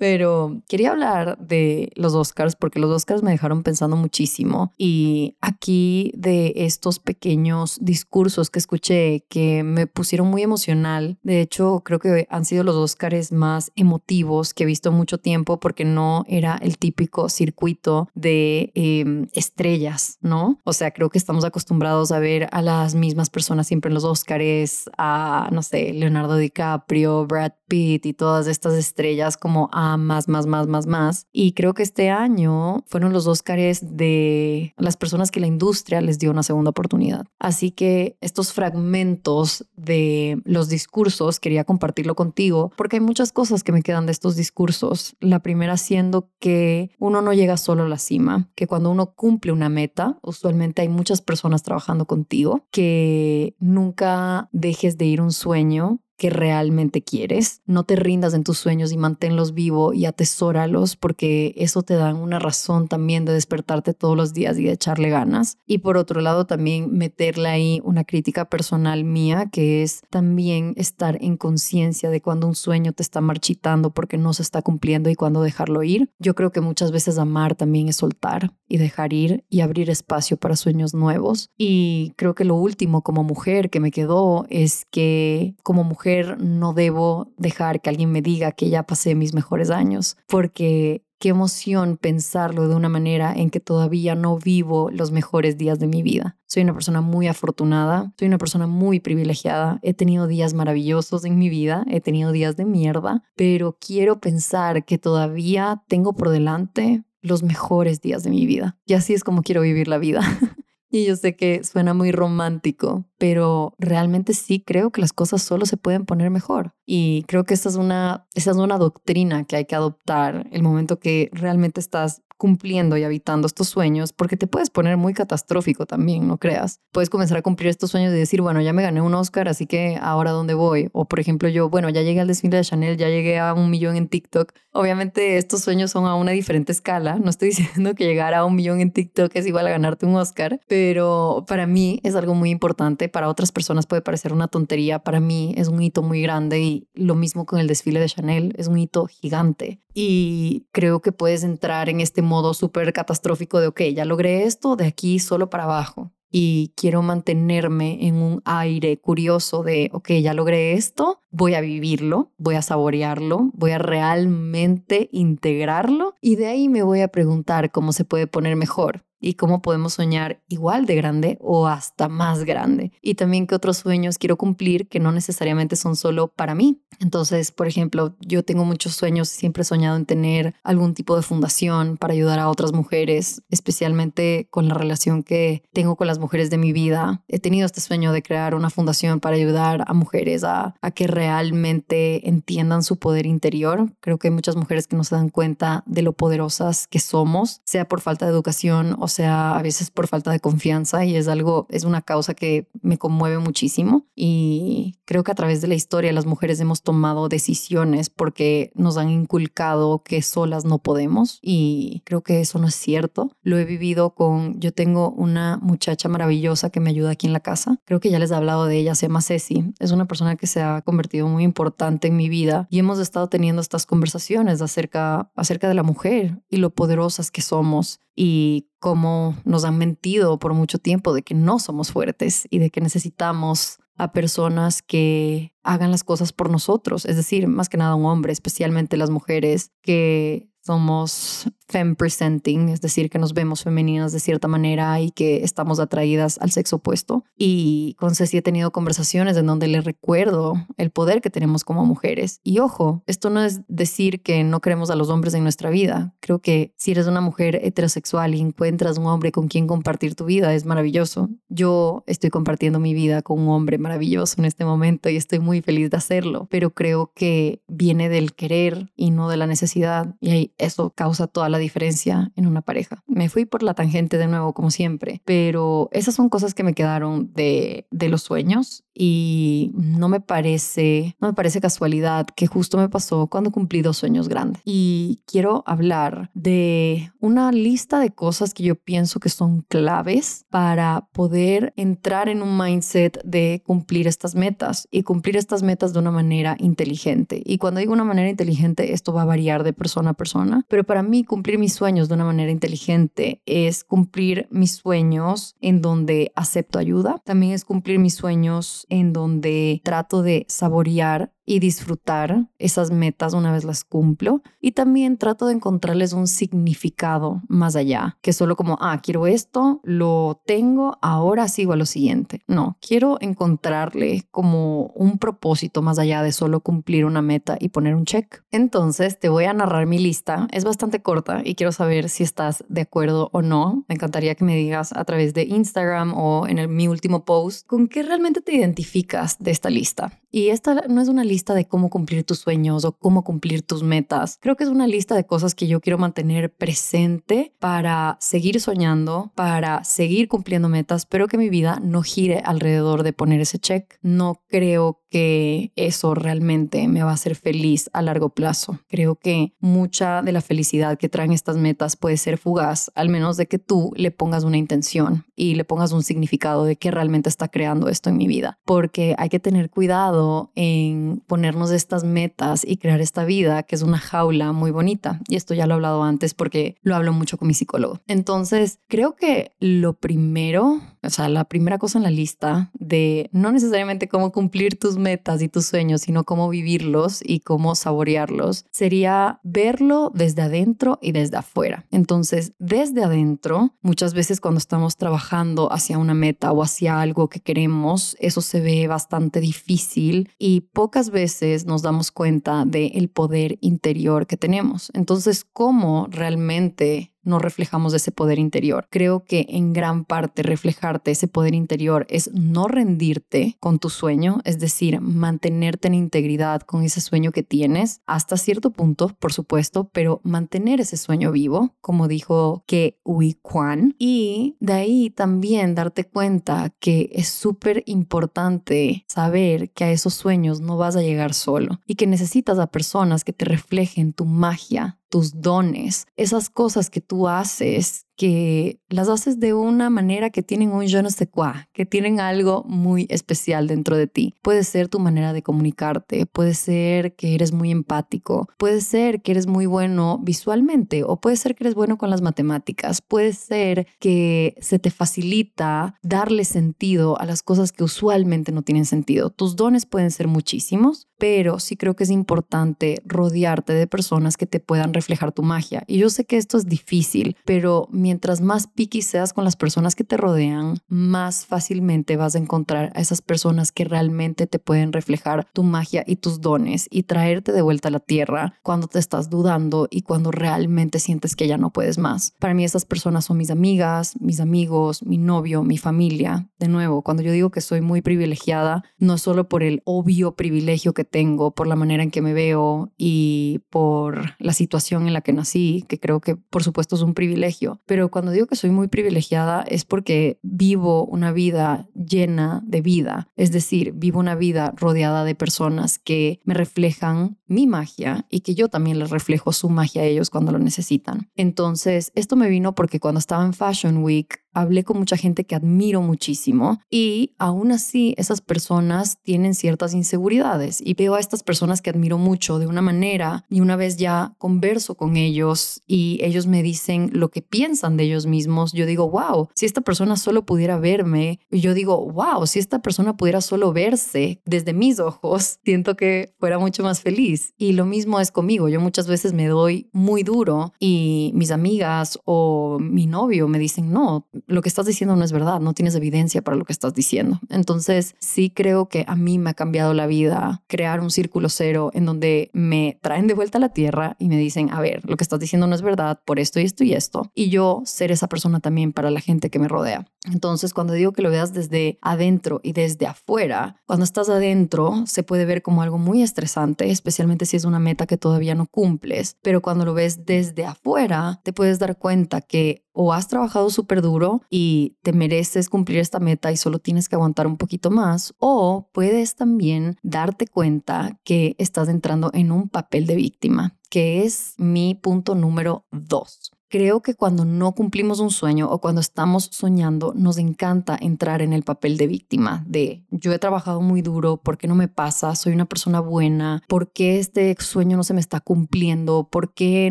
Pero quería hablar de los Oscars porque los Oscars me dejaron pensando muchísimo y aquí de estos pequeños discursos que escuché que me pusieron muy emocional. De hecho, creo que han sido los Oscars más emotivos que he visto mucho tiempo porque no era el típico circuito de em, estrellas, ¿no? O sea, creo que estamos acostumbrados a ver a las mismas personas siempre en los Oscars, a, no sé, Leonardo DiCaprio, Brad Pitt y todas estas estrellas como a más, más, más, más, más. Y creo que este año fueron los Óscares de las personas que la industria les dio una segunda oportunidad. Así que estos fragmentos de los discursos quería compartirlo contigo porque hay muchas cosas que me quedan de estos discursos. La primera siendo que uno no llega solo a la cima, que cuando uno cumple una meta, usualmente hay muchas personas trabajando contigo, que nunca dejes de ir un sueño que realmente quieres. No te rindas en tus sueños y manténlos vivo y atesóralos porque eso te da una razón también de despertarte todos los días y de echarle ganas. Y por otro lado también meterle ahí una crítica personal mía que es también estar en conciencia de cuando un sueño te está marchitando porque no se está cumpliendo y cuando dejarlo ir. Yo creo que muchas veces amar también es soltar y dejar ir y abrir espacio para sueños nuevos. Y creo que lo último como mujer que me quedó es que como mujer no debo dejar que alguien me diga que ya pasé mis mejores años, porque qué emoción pensarlo de una manera en que todavía no vivo los mejores días de mi vida. Soy una persona muy afortunada, soy una persona muy privilegiada, he tenido días maravillosos en mi vida, he tenido días de mierda, pero quiero pensar que todavía tengo por delante los mejores días de mi vida. Y así es como quiero vivir la vida. Y yo sé que suena muy romántico, pero realmente sí creo que las cosas solo se pueden poner mejor. Y creo que esa es una, esa es una doctrina que hay que adoptar el momento que realmente estás cumpliendo y habitando estos sueños, porque te puedes poner muy catastrófico también, no creas. Puedes comenzar a cumplir estos sueños y decir, bueno, ya me gané un Oscar, así que ahora dónde voy. O por ejemplo, yo, bueno, ya llegué al desfile de Chanel, ya llegué a un millón en TikTok. Obviamente estos sueños son a una diferente escala. No estoy diciendo que llegar a un millón en TikTok es igual a ganarte un Oscar, pero para mí es algo muy importante. Para otras personas puede parecer una tontería. Para mí es un hito muy grande y lo mismo con el desfile de Chanel, es un hito gigante. Y creo que puedes entrar en este modo súper catastrófico de, ok, ya logré esto, de aquí solo para abajo. Y quiero mantenerme en un aire curioso de, ok, ya logré esto, voy a vivirlo, voy a saborearlo, voy a realmente integrarlo y de ahí me voy a preguntar cómo se puede poner mejor y cómo podemos soñar igual de grande o hasta más grande. Y también qué otros sueños quiero cumplir que no necesariamente son solo para mí. Entonces, por ejemplo, yo tengo muchos sueños, siempre he soñado en tener algún tipo de fundación para ayudar a otras mujeres, especialmente con la relación que tengo con las mujeres de mi vida. He tenido este sueño de crear una fundación para ayudar a mujeres a, a que realmente entiendan su poder interior. Creo que hay muchas mujeres que no se dan cuenta de lo poderosas que somos, sea por falta de educación o sea a veces por falta de confianza y es algo, es una causa que me conmueve muchísimo y creo que a través de la historia las mujeres hemos tomado decisiones porque nos han inculcado que solas no podemos y creo que eso no es cierto. Lo he vivido con, yo tengo una muchacha maravillosa que me ayuda aquí en la casa. Creo que ya les he hablado de ella, se llama Ceci. Es una persona que se ha convertido muy importante en mi vida y hemos estado teniendo estas conversaciones acerca, acerca de la mujer y lo poderosas que somos y cómo nos han mentido por mucho tiempo de que no somos fuertes y de que necesitamos a personas que hagan las cosas por nosotros, es decir, más que nada un hombre, especialmente las mujeres que somos femme presenting, es decir, que nos vemos femeninas de cierta manera y que estamos atraídas al sexo opuesto. Y con Ceci he tenido conversaciones en donde le recuerdo el poder que tenemos como mujeres. Y ojo, esto no es decir que no queremos a los hombres en nuestra vida. Creo que si eres una mujer heterosexual y encuentras un hombre con quien compartir tu vida, es maravilloso. Yo estoy compartiendo mi vida con un hombre maravilloso en este momento y estoy muy feliz de hacerlo, pero creo que viene del querer y no de la necesidad. Y eso causa toda la diferencia en una pareja. Me fui por la tangente de nuevo, como siempre, pero esas son cosas que me quedaron de, de los sueños y no me parece, no me parece casualidad que justo me pasó cuando cumplí dos sueños grandes. Y quiero hablar de una lista de cosas que yo pienso que son claves para poder entrar en un mindset de cumplir estas metas y cumplir estas metas de una manera inteligente. Y cuando digo una manera inteligente, esto va a variar de persona a persona, pero para mí cumplir mis sueños de una manera inteligente es cumplir mis sueños en donde acepto ayuda, también es cumplir mis sueños en donde trato de saborear y disfrutar esas metas una vez las cumplo. Y también trato de encontrarles un significado más allá, que solo como, ah, quiero esto, lo tengo, ahora sigo a lo siguiente. No, quiero encontrarle como un propósito más allá de solo cumplir una meta y poner un check. Entonces te voy a narrar mi lista. Es bastante corta y quiero saber si estás de acuerdo o no. Me encantaría que me digas a través de Instagram o en el, mi último post con qué realmente te identificas de esta lista. Y esta no es una lista de cómo cumplir tus sueños o cómo cumplir tus metas. Creo que es una lista de cosas que yo quiero mantener presente para seguir soñando, para seguir cumpliendo metas, pero que mi vida no gire alrededor de poner ese check. No creo que eso realmente me va a hacer feliz a largo plazo. Creo que mucha de la felicidad que traen estas metas puede ser fugaz, al menos de que tú le pongas una intención y le pongas un significado de que realmente está creando esto en mi vida. Porque hay que tener cuidado en ponernos estas metas y crear esta vida que es una jaula muy bonita. Y esto ya lo he hablado antes porque lo hablo mucho con mi psicólogo. Entonces, creo que lo primero, o sea, la primera cosa en la lista de no necesariamente cómo cumplir tus metas y tus sueños, sino cómo vivirlos y cómo saborearlos, sería verlo desde adentro y desde afuera. Entonces, desde adentro, muchas veces cuando estamos trabajando hacia una meta o hacia algo que queremos, eso se ve bastante difícil y pocas veces nos damos cuenta del poder interior que tenemos. Entonces, ¿cómo realmente no reflejamos ese poder interior. Creo que en gran parte reflejarte ese poder interior es no rendirte con tu sueño, es decir, mantenerte en integridad con ese sueño que tienes hasta cierto punto, por supuesto, pero mantener ese sueño vivo, como dijo que Ui Kwan, y de ahí también darte cuenta que es súper importante saber que a esos sueños no vas a llegar solo y que necesitas a personas que te reflejen tu magia, tus dones, esas cosas que tú haces que las haces de una manera que tienen un je ne sais quoi, que tienen algo muy especial dentro de ti. Puede ser tu manera de comunicarte, puede ser que eres muy empático, puede ser que eres muy bueno visualmente o puede ser que eres bueno con las matemáticas, puede ser que se te facilita darle sentido a las cosas que usualmente no tienen sentido. Tus dones pueden ser muchísimos, pero sí creo que es importante rodearte de personas que te puedan reflejar tu magia. Y yo sé que esto es difícil, pero mi mientras más picky seas con las personas que te rodean, más fácilmente vas a encontrar a esas personas que realmente te pueden reflejar tu magia y tus dones y traerte de vuelta a la tierra cuando te estás dudando y cuando realmente sientes que ya no puedes más. Para mí esas personas son mis amigas, mis amigos, mi novio, mi familia. De nuevo, cuando yo digo que soy muy privilegiada, no es solo por el obvio privilegio que tengo, por la manera en que me veo y por la situación en la que nací, que creo que por supuesto es un privilegio, pero cuando digo que soy muy privilegiada es porque vivo una vida llena de vida, es decir, vivo una vida rodeada de personas que me reflejan mi magia y que yo también les reflejo su magia a ellos cuando lo necesitan. Entonces, esto me vino porque cuando estaba en Fashion Week, hablé con mucha gente que admiro muchísimo y aún así esas personas tienen ciertas inseguridades y veo a estas personas que admiro mucho de una manera y una vez ya converso con ellos y ellos me dicen lo que piensan de ellos mismos, yo digo, wow, si esta persona solo pudiera verme, yo digo, wow, si esta persona pudiera solo verse desde mis ojos, siento que fuera mucho más feliz. Y lo mismo es conmigo, yo muchas veces me doy muy duro y mis amigas o mi novio me dicen, no, lo que estás diciendo no es verdad, no tienes evidencia para lo que estás diciendo. Entonces, sí creo que a mí me ha cambiado la vida crear un círculo cero en donde me traen de vuelta a la tierra y me dicen, a ver, lo que estás diciendo no es verdad por esto y esto y esto. Y yo ser esa persona también para la gente que me rodea. Entonces, cuando digo que lo veas desde adentro y desde afuera, cuando estás adentro se puede ver como algo muy estresante, especialmente si es una meta que todavía no cumples. Pero cuando lo ves desde afuera, te puedes dar cuenta que o has trabajado súper duro y te mereces cumplir esta meta y solo tienes que aguantar un poquito más, o puedes también darte cuenta que estás entrando en un papel de víctima, que es mi punto número dos. Creo que cuando no cumplimos un sueño o cuando estamos soñando, nos encanta entrar en el papel de víctima, de yo he trabajado muy duro, ¿por qué no me pasa? Soy una persona buena, ¿por qué este sueño no se me está cumpliendo? ¿Por qué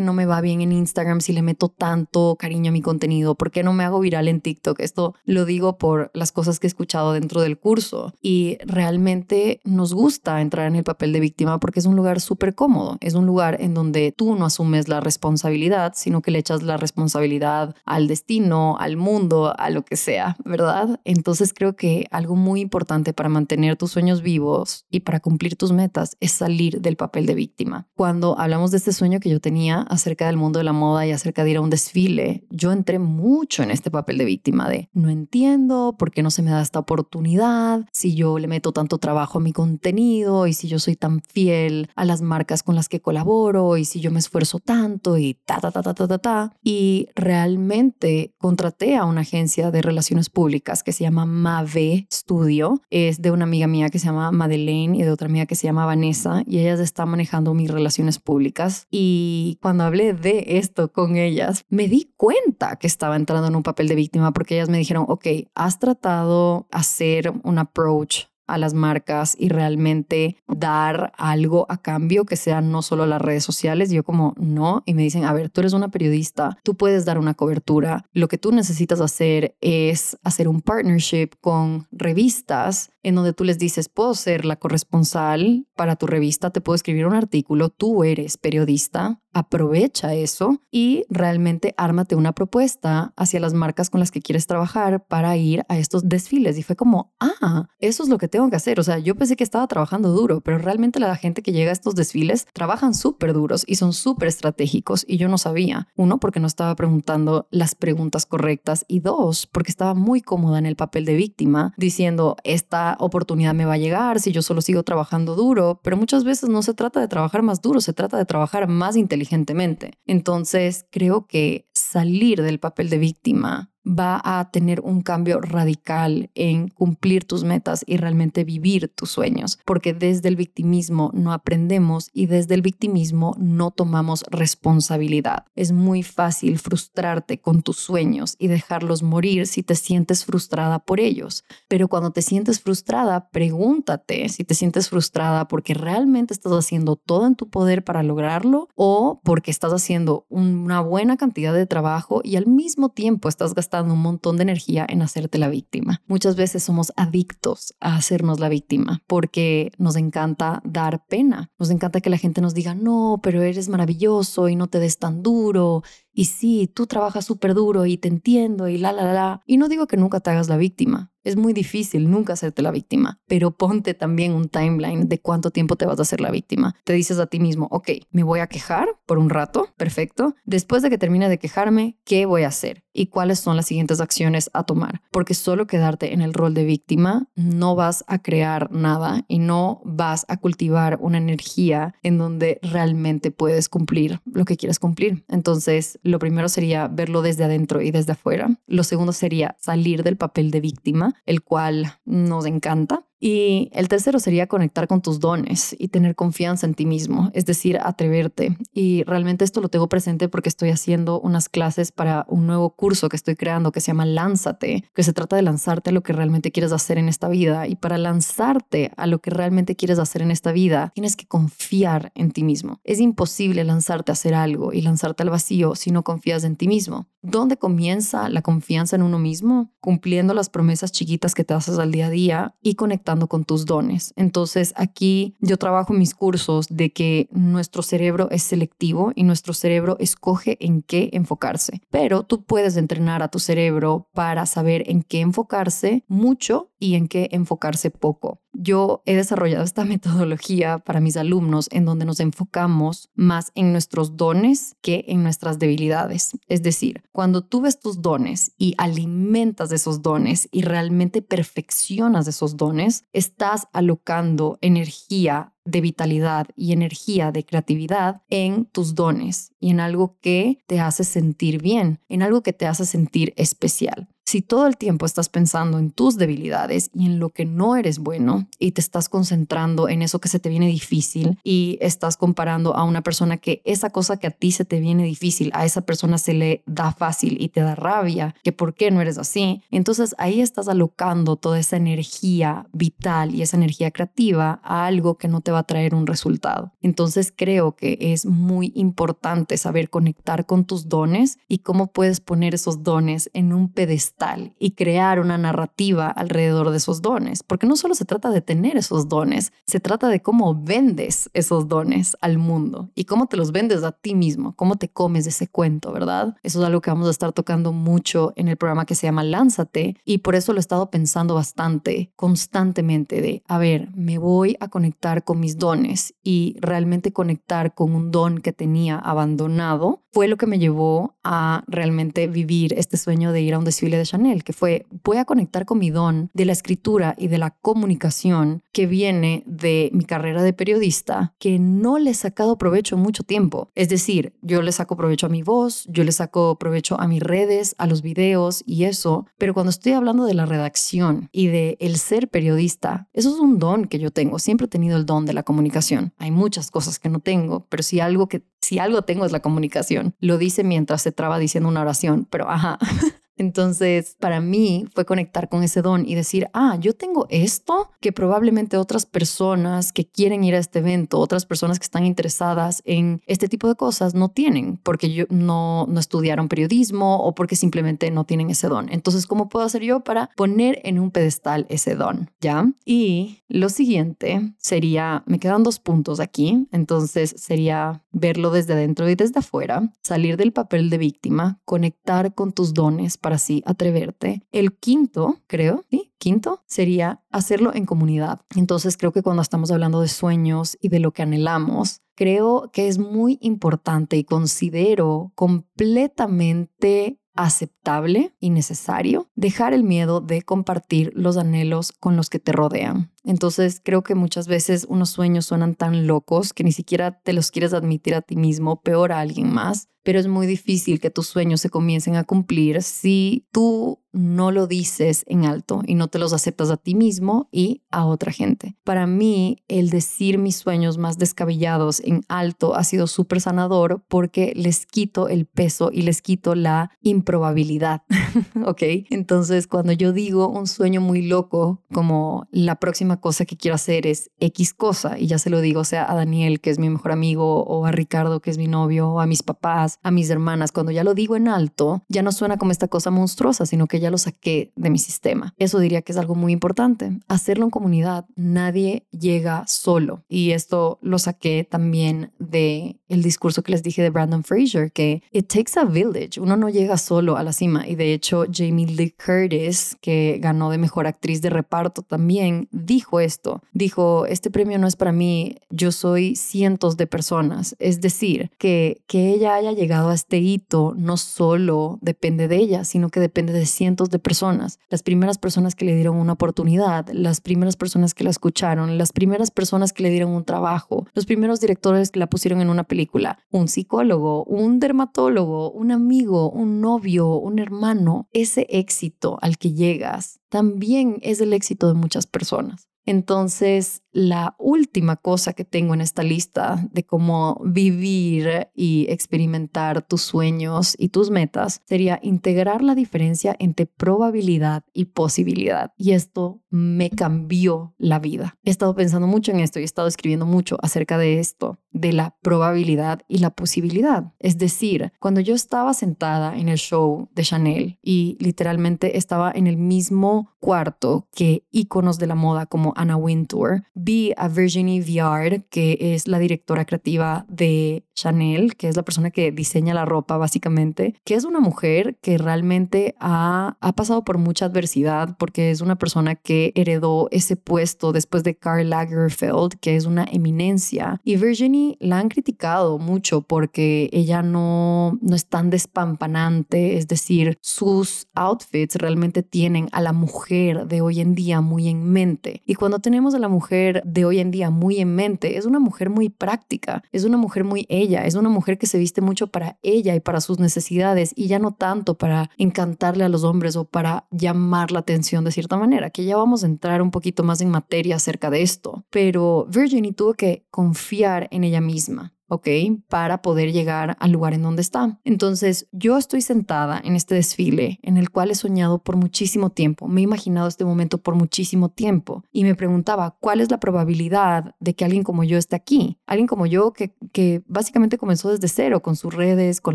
no me va bien en Instagram si le meto tanto cariño a mi contenido? ¿Por qué no me hago viral en TikTok? Esto lo digo por las cosas que he escuchado dentro del curso y realmente nos gusta entrar en el papel de víctima porque es un lugar súper cómodo, es un lugar en donde tú no asumes la responsabilidad, sino que le echas la responsabilidad al destino, al mundo, a lo que sea, ¿verdad? Entonces creo que algo muy importante para mantener tus sueños vivos y para cumplir tus metas es salir del papel de víctima. Cuando hablamos de este sueño que yo tenía acerca del mundo de la moda y acerca de ir a un desfile, yo entré mucho en este papel de víctima de no entiendo por qué no se me da esta oportunidad, si yo le meto tanto trabajo a mi contenido y si yo soy tan fiel a las marcas con las que colaboro y si yo me esfuerzo tanto y ta ta ta ta ta ta ta y realmente contraté a una agencia de relaciones públicas que se llama Mave Studio. Es de una amiga mía que se llama Madeleine y de otra amiga que se llama Vanessa y ellas están manejando mis relaciones públicas. Y cuando hablé de esto con ellas, me di cuenta que estaba entrando en un papel de víctima porque ellas me dijeron, ok, has tratado hacer un approach a las marcas y realmente dar algo a cambio que sean no solo las redes sociales. Yo como no, y me dicen, a ver, tú eres una periodista, tú puedes dar una cobertura. Lo que tú necesitas hacer es hacer un partnership con revistas en donde tú les dices, puedo ser la corresponsal para tu revista, te puedo escribir un artículo, tú eres periodista, aprovecha eso y realmente ármate una propuesta hacia las marcas con las que quieres trabajar para ir a estos desfiles. Y fue como, ah, eso es lo que tengo que hacer. O sea, yo pensé que estaba trabajando duro, pero realmente la gente que llega a estos desfiles trabajan súper duros y son súper estratégicos y yo no sabía. Uno, porque no estaba preguntando las preguntas correctas y dos, porque estaba muy cómoda en el papel de víctima diciendo, esta oportunidad me va a llegar si yo solo sigo trabajando duro, pero muchas veces no se trata de trabajar más duro, se trata de trabajar más inteligentemente. Entonces, creo que salir del papel de víctima va a tener un cambio radical en cumplir tus metas y realmente vivir tus sueños, porque desde el victimismo no aprendemos y desde el victimismo no tomamos responsabilidad. Es muy fácil frustrarte con tus sueños y dejarlos morir si te sientes frustrada por ellos, pero cuando te sientes frustrada, pregúntate si te sientes frustrada porque realmente estás haciendo todo en tu poder para lograrlo o porque estás haciendo una buena cantidad de trabajo y al mismo tiempo estás gastando un montón de energía en hacerte la víctima. Muchas veces somos adictos a hacernos la víctima porque nos encanta dar pena. Nos encanta que la gente nos diga, no, pero eres maravilloso y no te des tan duro Y sí, tú trabajas súper duro y te entiendo y la, la, la. Y no digo que nunca te hagas la víctima. Es muy difícil nunca hacerte la víctima, pero ponte también un timeline de cuánto tiempo te vas a hacer la víctima. Te dices a ti mismo, ok, me voy a quejar por un rato, perfecto. Después de que termine de quejarme, ¿qué voy a hacer? ¿Y cuáles son las siguientes acciones a tomar? Porque solo quedarte en el rol de víctima no vas a crear nada y no vas a cultivar una energía en donde realmente puedes cumplir lo que quieres cumplir. Entonces, lo primero sería verlo desde adentro y desde afuera. Lo segundo sería salir del papel de víctima el cual nos encanta. Y el tercero sería conectar con tus dones y tener confianza en ti mismo, es decir, atreverte. Y realmente esto lo tengo presente porque estoy haciendo unas clases para un nuevo curso que estoy creando que se llama Lánzate, que se trata de lanzarte a lo que realmente quieres hacer en esta vida. Y para lanzarte a lo que realmente quieres hacer en esta vida, tienes que confiar en ti mismo. Es imposible lanzarte a hacer algo y lanzarte al vacío si no confías en ti mismo. ¿Dónde comienza la confianza en uno mismo? Cumpliendo las promesas chiquitas que te haces al día a día y conectando con tus dones. Entonces aquí yo trabajo mis cursos de que nuestro cerebro es selectivo y nuestro cerebro escoge en qué enfocarse. Pero tú puedes entrenar a tu cerebro para saber en qué enfocarse mucho y en qué enfocarse poco. Yo he desarrollado esta metodología para mis alumnos en donde nos enfocamos más en nuestros dones que en nuestras debilidades. Es decir, cuando tú ves tus dones y alimentas esos dones y realmente perfeccionas esos dones, estás alocando energía de vitalidad y energía de creatividad en tus dones y en algo que te hace sentir bien, en algo que te hace sentir especial. Si todo el tiempo estás pensando en tus debilidades y en lo que no eres bueno y te estás concentrando en eso que se te viene difícil y estás comparando a una persona que esa cosa que a ti se te viene difícil, a esa persona se le da fácil y te da rabia, que por qué no eres así, entonces ahí estás alocando toda esa energía vital y esa energía creativa a algo que no te va a traer un resultado. Entonces creo que es muy importante saber conectar con tus dones y cómo puedes poner esos dones en un pedestal y crear una narrativa alrededor de esos dones, porque no solo se trata de tener esos dones, se trata de cómo vendes esos dones al mundo y cómo te los vendes a ti mismo, cómo te comes ese cuento, ¿verdad? Eso es algo que vamos a estar tocando mucho en el programa que se llama Lánzate y por eso lo he estado pensando bastante, constantemente de, a ver, me voy a conectar con mis dones y realmente conectar con un don que tenía abandonado fue lo que me llevó a realmente vivir este sueño de ir a un desfile de Chanel, que fue voy a conectar con mi don de la escritura y de la comunicación que viene de mi carrera de periodista, que no le he sacado provecho mucho tiempo. Es decir, yo le saco provecho a mi voz, yo le saco provecho a mis redes, a los videos y eso, pero cuando estoy hablando de la redacción y de el ser periodista, eso es un don que yo tengo. Siempre he tenido el don de la comunicación. Hay muchas cosas que no tengo, pero si algo que si algo tengo es la comunicación. Lo dice mientras se traba diciendo una oración, pero ajá. Entonces, para mí fue conectar con ese don y decir, ah, yo tengo esto que probablemente otras personas que quieren ir a este evento, otras personas que están interesadas en este tipo de cosas no tienen porque yo no, no estudiaron periodismo o porque simplemente no tienen ese don. Entonces, ¿cómo puedo hacer yo para poner en un pedestal ese don? ¿Ya? Y lo siguiente sería, me quedan dos puntos aquí, entonces sería verlo desde adentro y desde afuera, salir del papel de víctima, conectar con tus dones para así atreverte. El quinto, creo, ¿sí? Quinto sería hacerlo en comunidad. Entonces creo que cuando estamos hablando de sueños y de lo que anhelamos, creo que es muy importante y considero completamente aceptable y necesario dejar el miedo de compartir los anhelos con los que te rodean. Entonces creo que muchas veces unos sueños suenan tan locos que ni siquiera te los quieres admitir a ti mismo, peor a alguien más, pero es muy difícil que tus sueños se comiencen a cumplir si tú no lo dices en alto y no te los aceptas a ti mismo y a otra gente. Para mí, el decir mis sueños más descabellados en alto ha sido súper sanador porque les quito el peso y les quito la improbabilidad, ¿ok? Entonces, cuando yo digo un sueño muy loco, como la próxima próxima cosa que quiero hacer es X cosa y ya se lo digo, o sea, a Daniel, que es mi mejor amigo, o a Ricardo, que es mi novio, o a mis papás, a mis hermanas, cuando ya lo digo en alto, ya no suena como esta cosa monstruosa, sino que ya lo saqué de mi sistema. Eso diría que es algo muy importante. Hacerlo en comunidad. Nadie llega solo. Y esto lo saqué también de el discurso que les dije de Brandon Fraser, que it takes a village. Uno no llega solo a la cima. Y de hecho, Jamie Lee Curtis, que ganó de mejor actriz de reparto también, dijo esto. Dijo, este premio no es para mí, yo soy cientos de personas. Es decir, que, que ella haya llegado a este hito no solo depende de ella, sino que depende de cientos de personas. Las primeras personas que le dieron una oportunidad, las primeras personas que la escucharon, las primeras personas que le dieron un trabajo, los primeros directores que la pusieron en una película, un psicólogo, un dermatólogo, un amigo, un novio, un hermano. Ese éxito al que llegas también es el éxito de muchas personas. Entonces, la última cosa que tengo en esta lista de cómo vivir y experimentar tus sueños y tus metas sería integrar la diferencia entre probabilidad y posibilidad. Y esto me cambió la vida. He estado pensando mucho en esto y he estado escribiendo mucho acerca de esto, de la probabilidad y la posibilidad. Es decir, cuando yo estaba sentada en el show de Chanel y literalmente estaba en el mismo cuarto que íconos de la moda como Anna Wintour, vi a Virginie Viard, que es la directora creativa de Chanel, que es la persona que diseña la ropa básicamente, que es una mujer que realmente ha, ha pasado por mucha adversidad porque es una persona que heredó ese puesto después de Karl Lagerfeld, que es una eminencia. Y Virginie la han criticado mucho porque ella no, no es tan despampanante, es decir, sus outfits realmente tienen a la mujer de hoy en día muy en mente. Y cuando tenemos a la mujer de hoy en día muy en mente. Es una mujer muy práctica, es una mujer muy ella, es una mujer que se viste mucho para ella y para sus necesidades y ya no tanto para encantarle a los hombres o para llamar la atención de cierta manera, que ya vamos a entrar un poquito más en materia acerca de esto. Pero Virginie tuvo que confiar en ella misma. ¿Ok? Para poder llegar al lugar en donde está. Entonces, yo estoy sentada en este desfile en el cual he soñado por muchísimo tiempo, me he imaginado este momento por muchísimo tiempo y me preguntaba, ¿cuál es la probabilidad de que alguien como yo esté aquí? Alguien como yo que, que básicamente comenzó desde cero con sus redes, con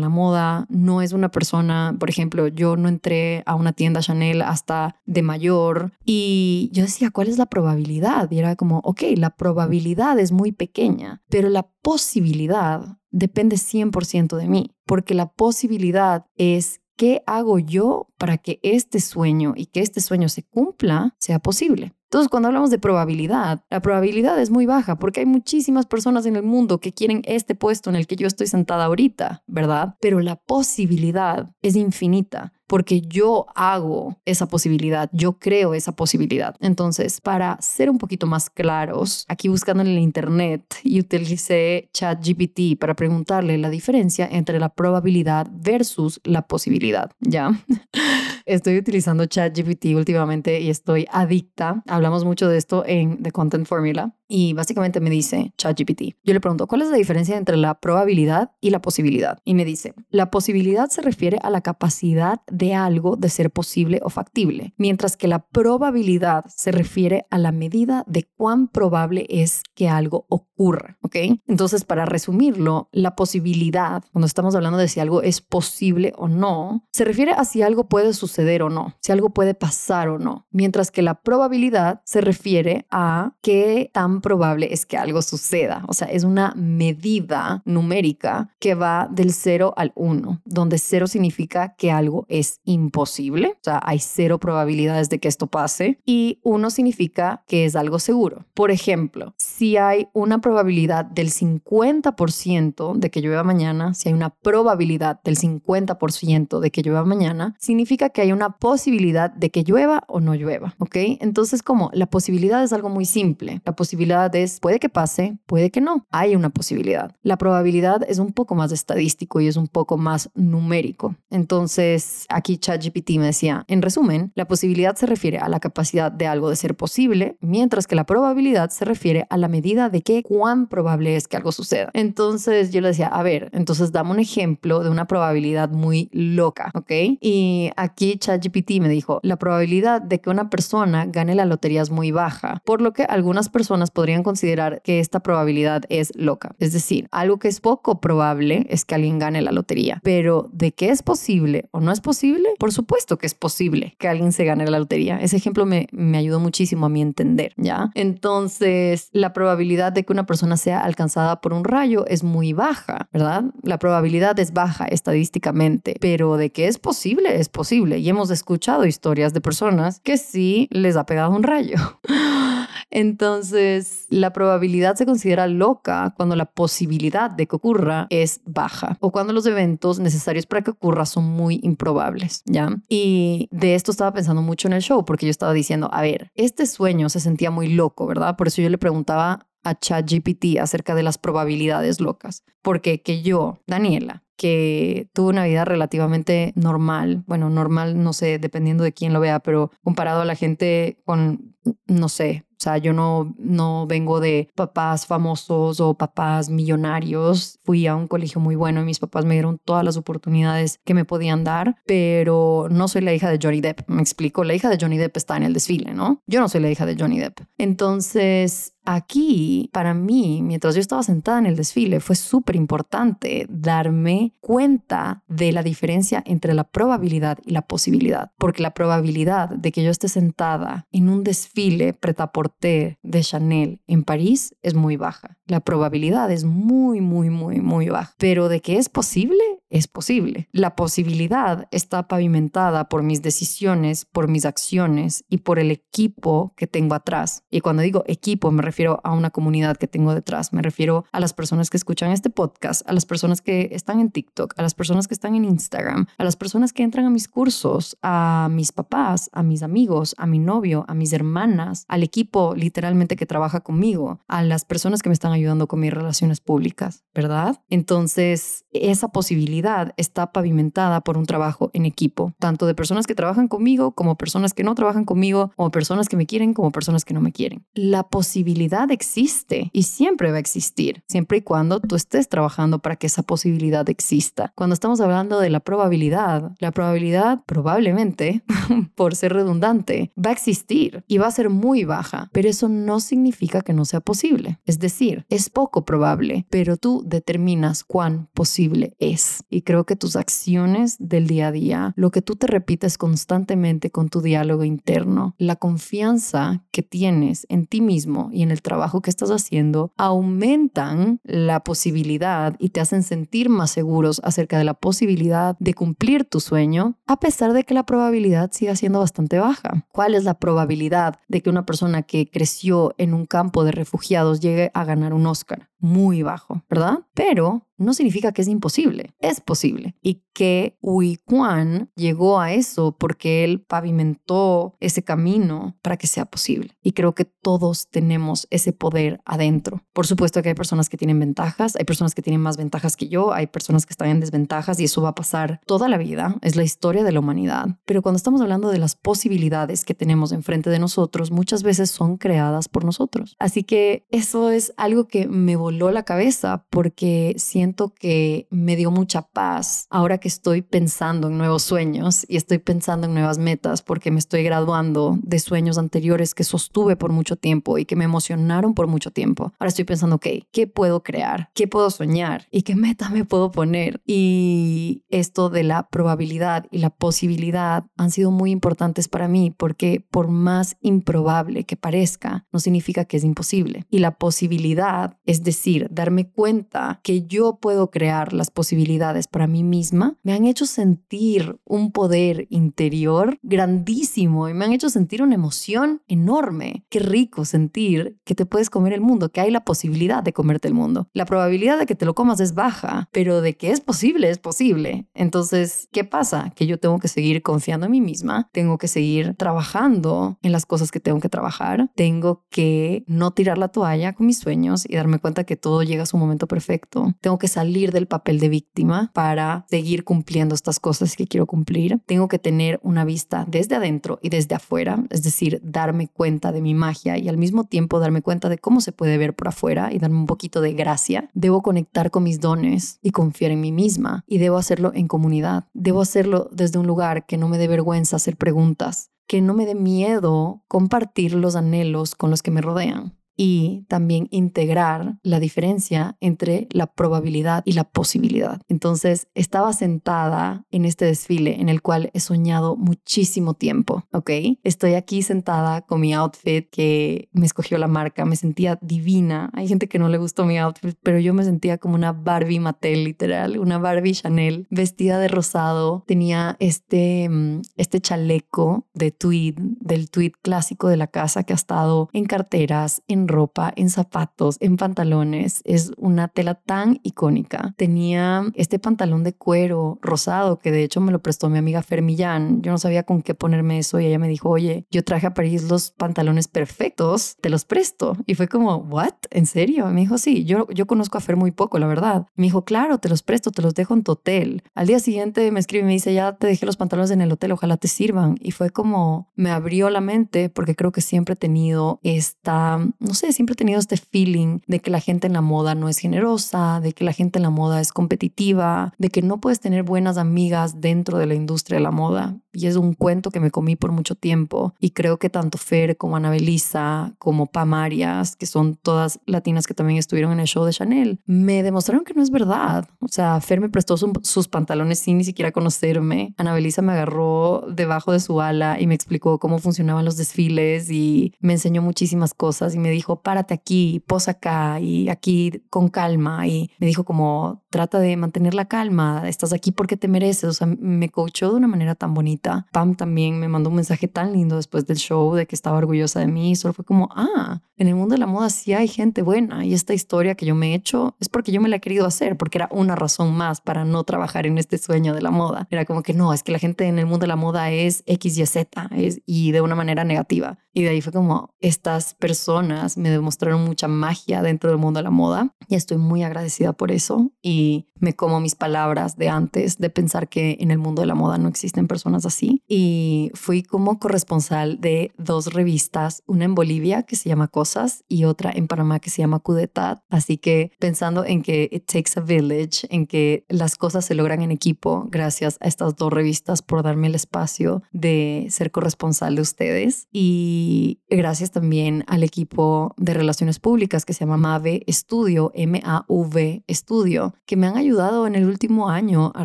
la moda, no es una persona, por ejemplo, yo no entré a una tienda Chanel hasta de mayor y yo decía, ¿cuál es la probabilidad? Y era como, ok, la probabilidad es muy pequeña, pero la posibilidad depende 100% de mí, porque la posibilidad es qué hago yo para que este sueño y que este sueño se cumpla sea posible. Entonces, cuando hablamos de probabilidad, la probabilidad es muy baja porque hay muchísimas personas en el mundo que quieren este puesto en el que yo estoy sentada ahorita, ¿verdad? Pero la posibilidad es infinita porque yo hago esa posibilidad, yo creo esa posibilidad. Entonces, para ser un poquito más claros, aquí buscando en el internet y utilicé ChatGPT para preguntarle la diferencia entre la probabilidad versus la posibilidad, ¿ya? Estoy utilizando ChatGPT últimamente y estoy adicta. Hablamos mucho de esto en The Content Formula y básicamente me dice ChatGPT. Yo le pregunto, ¿cuál es la diferencia entre la probabilidad y la posibilidad? Y me dice, la posibilidad se refiere a la capacidad de algo de ser posible o factible, mientras que la probabilidad se refiere a la medida de cuán probable es que algo ocurra, ¿ok? Entonces, para resumirlo, la posibilidad, cuando estamos hablando de si algo es posible o no, se refiere a si algo puede suceder o no, si algo puede pasar o no, mientras que la probabilidad se refiere a qué tan probable es que algo suceda. O sea, es una medida numérica que va del 0 al 1, donde 0 significa que algo es imposible, o sea, hay cero probabilidades de que esto pase, y 1 significa que es algo seguro. Por ejemplo, si hay una probabilidad del 50% de que llueva mañana, si hay una probabilidad del 50% de que llueva mañana, significa que hay una posibilidad de que llueva o no llueva, ¿ok? Entonces, como la posibilidad es algo muy simple, la posibilidad es, puede que pase, puede que no. Hay una posibilidad. La probabilidad es un poco más estadístico y es un poco más numérico. Entonces, aquí ChatGPT me decía, en resumen, la posibilidad se refiere a la capacidad de algo de ser posible, mientras que la probabilidad se refiere a la medida de qué cuán probable es que algo suceda. Entonces yo le decía, a ver, entonces dame un ejemplo de una probabilidad muy loca, ¿ok? Y aquí ChatGPT me dijo, la probabilidad de que una persona gane la lotería es muy baja, por lo que algunas personas podrían considerar que esta probabilidad es loca. Es decir, algo que es poco probable es que alguien gane la lotería, pero de que es posible o no es posible, por supuesto que es posible que alguien se gane la lotería. Ese ejemplo me, me ayudó muchísimo a mi entender, ¿ya? Entonces, la probabilidad de que una persona sea alcanzada por un rayo es muy baja, ¿verdad? La probabilidad es baja estadísticamente, pero de que es posible, es posible. Y hemos escuchado historias de personas que sí les ha pegado un rayo. Entonces, la probabilidad se considera loca cuando la posibilidad de que ocurra es baja o cuando los eventos necesarios para que ocurra son muy improbables, ¿ya? Y de esto estaba pensando mucho en el show porque yo estaba diciendo, a ver, este sueño se sentía muy loco, ¿verdad? Por eso yo le preguntaba a ChatGPT acerca de las probabilidades locas, porque que yo, Daniela, que tuvo una vida relativamente normal, bueno, normal, no sé, dependiendo de quién lo vea, pero comparado a la gente con, no sé, o sea, yo no, no vengo de papás famosos o papás millonarios. Fui a un colegio muy bueno y mis papás me dieron todas las oportunidades que me podían dar, pero no soy la hija de Johnny Depp. Me explico, la hija de Johnny Depp está en el desfile, ¿no? Yo no soy la hija de Johnny Depp. Entonces, Aquí, para mí, mientras yo estaba sentada en el desfile, fue súper importante darme cuenta de la diferencia entre la probabilidad y la posibilidad, porque la probabilidad de que yo esté sentada en un desfile pretaporté de Chanel en París es muy baja. La probabilidad es muy, muy, muy, muy baja. Pero de que es posible, es posible. La posibilidad está pavimentada por mis decisiones, por mis acciones y por el equipo que tengo atrás. Y cuando digo equipo, me refiero a una comunidad que tengo detrás. Me refiero a las personas que escuchan este podcast, a las personas que están en TikTok, a las personas que están en Instagram, a las personas que entran a mis cursos, a mis papás, a mis amigos, a mi novio, a mis hermanas, al equipo literalmente que trabaja conmigo, a las personas que me están ayudando con mis relaciones públicas, ¿verdad? Entonces, esa posibilidad está pavimentada por un trabajo en equipo, tanto de personas que trabajan conmigo como personas que no trabajan conmigo, como personas que me quieren, como personas que no me quieren. La posibilidad existe y siempre va a existir, siempre y cuando tú estés trabajando para que esa posibilidad exista. Cuando estamos hablando de la probabilidad, la probabilidad probablemente, por ser redundante, va a existir y va a ser muy baja, pero eso no significa que no sea posible. Es decir, es poco probable, pero tú determinas cuán posible es. Y creo que tus acciones del día a día, lo que tú te repites constantemente con tu diálogo interno, la confianza que tienes en ti mismo y en el trabajo que estás haciendo, aumentan la posibilidad y te hacen sentir más seguros acerca de la posibilidad de cumplir tu sueño, a pesar de que la probabilidad siga siendo bastante baja. ¿Cuál es la probabilidad de que una persona que creció en un campo de refugiados llegue a ganar un Oscar? Muy bajo, ¿verdad? Pero no significa que es imposible, es posible. Y que Huicuan llegó a eso porque él pavimentó ese camino para que sea posible. Y creo que todos tenemos ese poder adentro. Por supuesto que hay personas que tienen ventajas, hay personas que tienen más ventajas que yo, hay personas que están en desventajas y eso va a pasar toda la vida, es la historia de la humanidad. Pero cuando estamos hablando de las posibilidades que tenemos enfrente de nosotros, muchas veces son creadas por nosotros. Así que eso es algo que me voló la cabeza porque siento que me dio mucha paz ahora que estoy pensando en nuevos sueños y estoy pensando en nuevas metas porque me estoy graduando de sueños anteriores que sostuve por mucho tiempo y que me emocionaron por mucho tiempo. Ahora estoy pensando, ok, ¿qué puedo crear? ¿Qué puedo soñar? ¿Y qué meta me puedo poner? Y esto de la probabilidad y la posibilidad han sido muy importantes para mí porque por más improbable que parezca, no significa que es imposible. Y la posibilidad, es decir, darme cuenta que yo puedo crear las posibilidades para mí misma, me han hecho sentir un poder interior grandísimo y me han hecho sentir una emoción enorme. Qué rico sentir que te puedes comer el mundo, que hay la posibilidad de comerte el mundo. La probabilidad de que te lo comas es baja, pero de que es posible, es posible. Entonces, ¿qué pasa? Que yo tengo que seguir confiando en mí misma, tengo que seguir trabajando en las cosas que tengo que trabajar, tengo que no tirar la toalla con mis sueños y darme cuenta que todo llega a su momento perfecto. Tengo que salir del papel de víctima para seguir cumpliendo estas cosas que quiero cumplir. Tengo que tener una vista desde adentro y desde afuera, es decir, darme cuenta de mi magia y al mismo tiempo darme cuenta de cómo se puede ver por afuera y darme un poquito de gracia. Debo conectar con mis dones y confiar en mí misma y debo hacerlo en comunidad. Debo hacerlo desde un lugar que no me dé vergüenza hacer preguntas, que no me dé miedo compartir los anhelos con los que me rodean y también integrar la diferencia entre la probabilidad y la posibilidad. Entonces, estaba sentada en este desfile en el cual he soñado muchísimo tiempo, ¿ok? Estoy aquí sentada con mi outfit que me escogió la marca, me sentía divina. Hay gente que no le gustó mi outfit, pero yo me sentía como una Barbie Mattel, literal, una Barbie Chanel, vestida de rosado. Tenía este, mm, este chaleco de tweed, del tweed clásico de la casa que ha estado en carteras, en ropa, en zapatos, en pantalones. Es una tela tan icónica. Tenía este pantalón de cuero rosado que de hecho me lo prestó mi amiga Fermillán. Yo no sabía con qué ponerme eso y ella me dijo, oye, yo traje a París los pantalones perfectos, te los presto. Y fue como, ¿what? ¿En serio? Me dijo, sí, yo, yo conozco a Fer muy poco, la verdad. Me dijo, claro, te los presto, te los dejo en tu hotel. Al día siguiente me escribe y me dice, ya te dejé los pantalones en el hotel, ojalá te sirvan. Y fue como, me abrió la mente porque creo que siempre he tenido esta, no sé, siempre he tenido este feeling de que la gente en la moda no es generosa, de que la gente en la moda es competitiva, de que no puedes tener buenas amigas dentro de la industria de la moda. Y es un cuento que me comí por mucho tiempo. Y creo que tanto Fer como Ana Belisa, como Pam Arias, que son todas latinas que también estuvieron en el show de Chanel, me demostraron que no es verdad. O sea, Fer me prestó sus pantalones sin ni siquiera conocerme. Ana Belisa me agarró debajo de su ala y me explicó cómo funcionaban los desfiles y me enseñó muchísimas cosas y me dijo, párate aquí, posa acá y aquí con calma. Y me dijo como, trata de mantener la calma, estás aquí porque te mereces. O sea, me coachó de una manera tan bonita. Pam también me mandó un mensaje tan lindo después del show de que estaba orgullosa de mí. Solo fue como, ah, en el mundo de la moda sí hay gente buena y esta historia que yo me he hecho es porque yo me la he querido hacer, porque era una razón más para no trabajar en este sueño de la moda. Era como que no, es que la gente en el mundo de la moda es X, Y, Z es, y de una manera negativa. Y de ahí fue como, estas personas me demostraron mucha magia dentro del mundo de la moda y estoy muy agradecida por eso y me como mis palabras de antes de pensar que en el mundo de la moda no existen personas así. Y fui como corresponsal de dos revistas, una en Bolivia que se llama Cosas y otra en Panamá que se llama Cudetat. Así que pensando en que it takes a village, en que las cosas se logran en equipo, gracias a estas dos revistas por darme el espacio de ser corresponsal de ustedes. Y gracias también al equipo de relaciones públicas que se llama MAVE Estudio, M-A-V Estudio, que me han ayudado en el último año a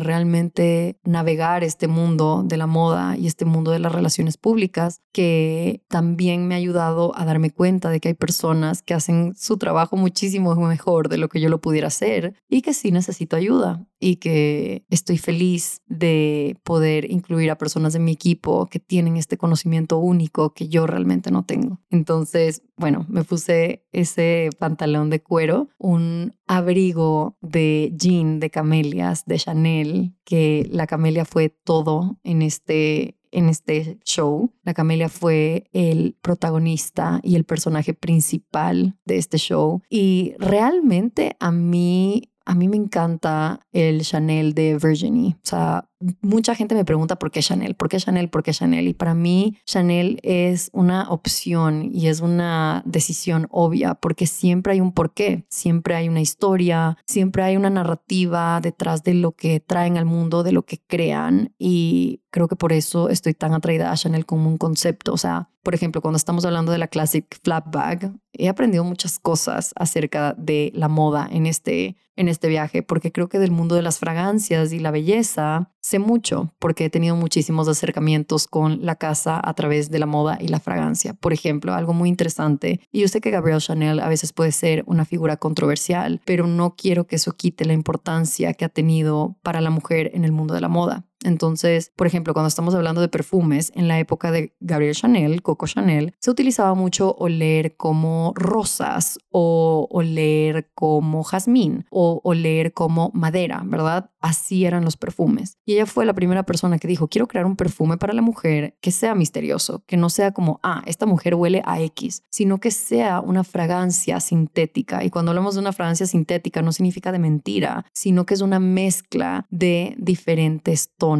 realmente navegar este mundo de la moda y este mundo de las relaciones públicas, que también me ha ayudado a darme cuenta de que hay personas que hacen su trabajo muchísimo mejor de lo que yo lo pudiera hacer y que sí necesito ayuda y que estoy feliz de poder incluir a personas de mi equipo que tienen este conocimiento único que yo realmente no tengo. Entonces, bueno, me puse ese pantalón de cuero, un abrigo de jean de camelias de Chanel, que la camelia fue todo en este en este show. La camelia fue el protagonista y el personaje principal de este show. Y realmente a mí a mí me encanta el Chanel de Virginie. O sea, mucha gente me pregunta por qué Chanel, por qué Chanel, por qué Chanel. Y para mí Chanel es una opción y es una decisión obvia porque siempre hay un porqué, siempre hay una historia, siempre hay una narrativa detrás de lo que traen al mundo, de lo que crean. Y creo que por eso estoy tan atraída a Chanel como un concepto. O sea, por ejemplo, cuando estamos hablando de la Classic Flap Bag, he aprendido muchas cosas acerca de la moda en este, en este viaje, porque creo que del mundo de las fragancias y la belleza mucho, porque he tenido muchísimos acercamientos con la casa a través de la moda y la fragancia. Por ejemplo, algo muy interesante, y yo sé que Gabrielle Chanel a veces puede ser una figura controversial, pero no quiero que eso quite la importancia que ha tenido para la mujer en el mundo de la moda. Entonces, por ejemplo, cuando estamos hablando de perfumes, en la época de Gabriel Chanel, Coco Chanel, se utilizaba mucho oler como rosas o oler como jazmín o oler como madera, ¿verdad? Así eran los perfumes. Y ella fue la primera persona que dijo, quiero crear un perfume para la mujer que sea misterioso, que no sea como, ah, esta mujer huele a X, sino que sea una fragancia sintética. Y cuando hablamos de una fragancia sintética no significa de mentira, sino que es una mezcla de diferentes tonos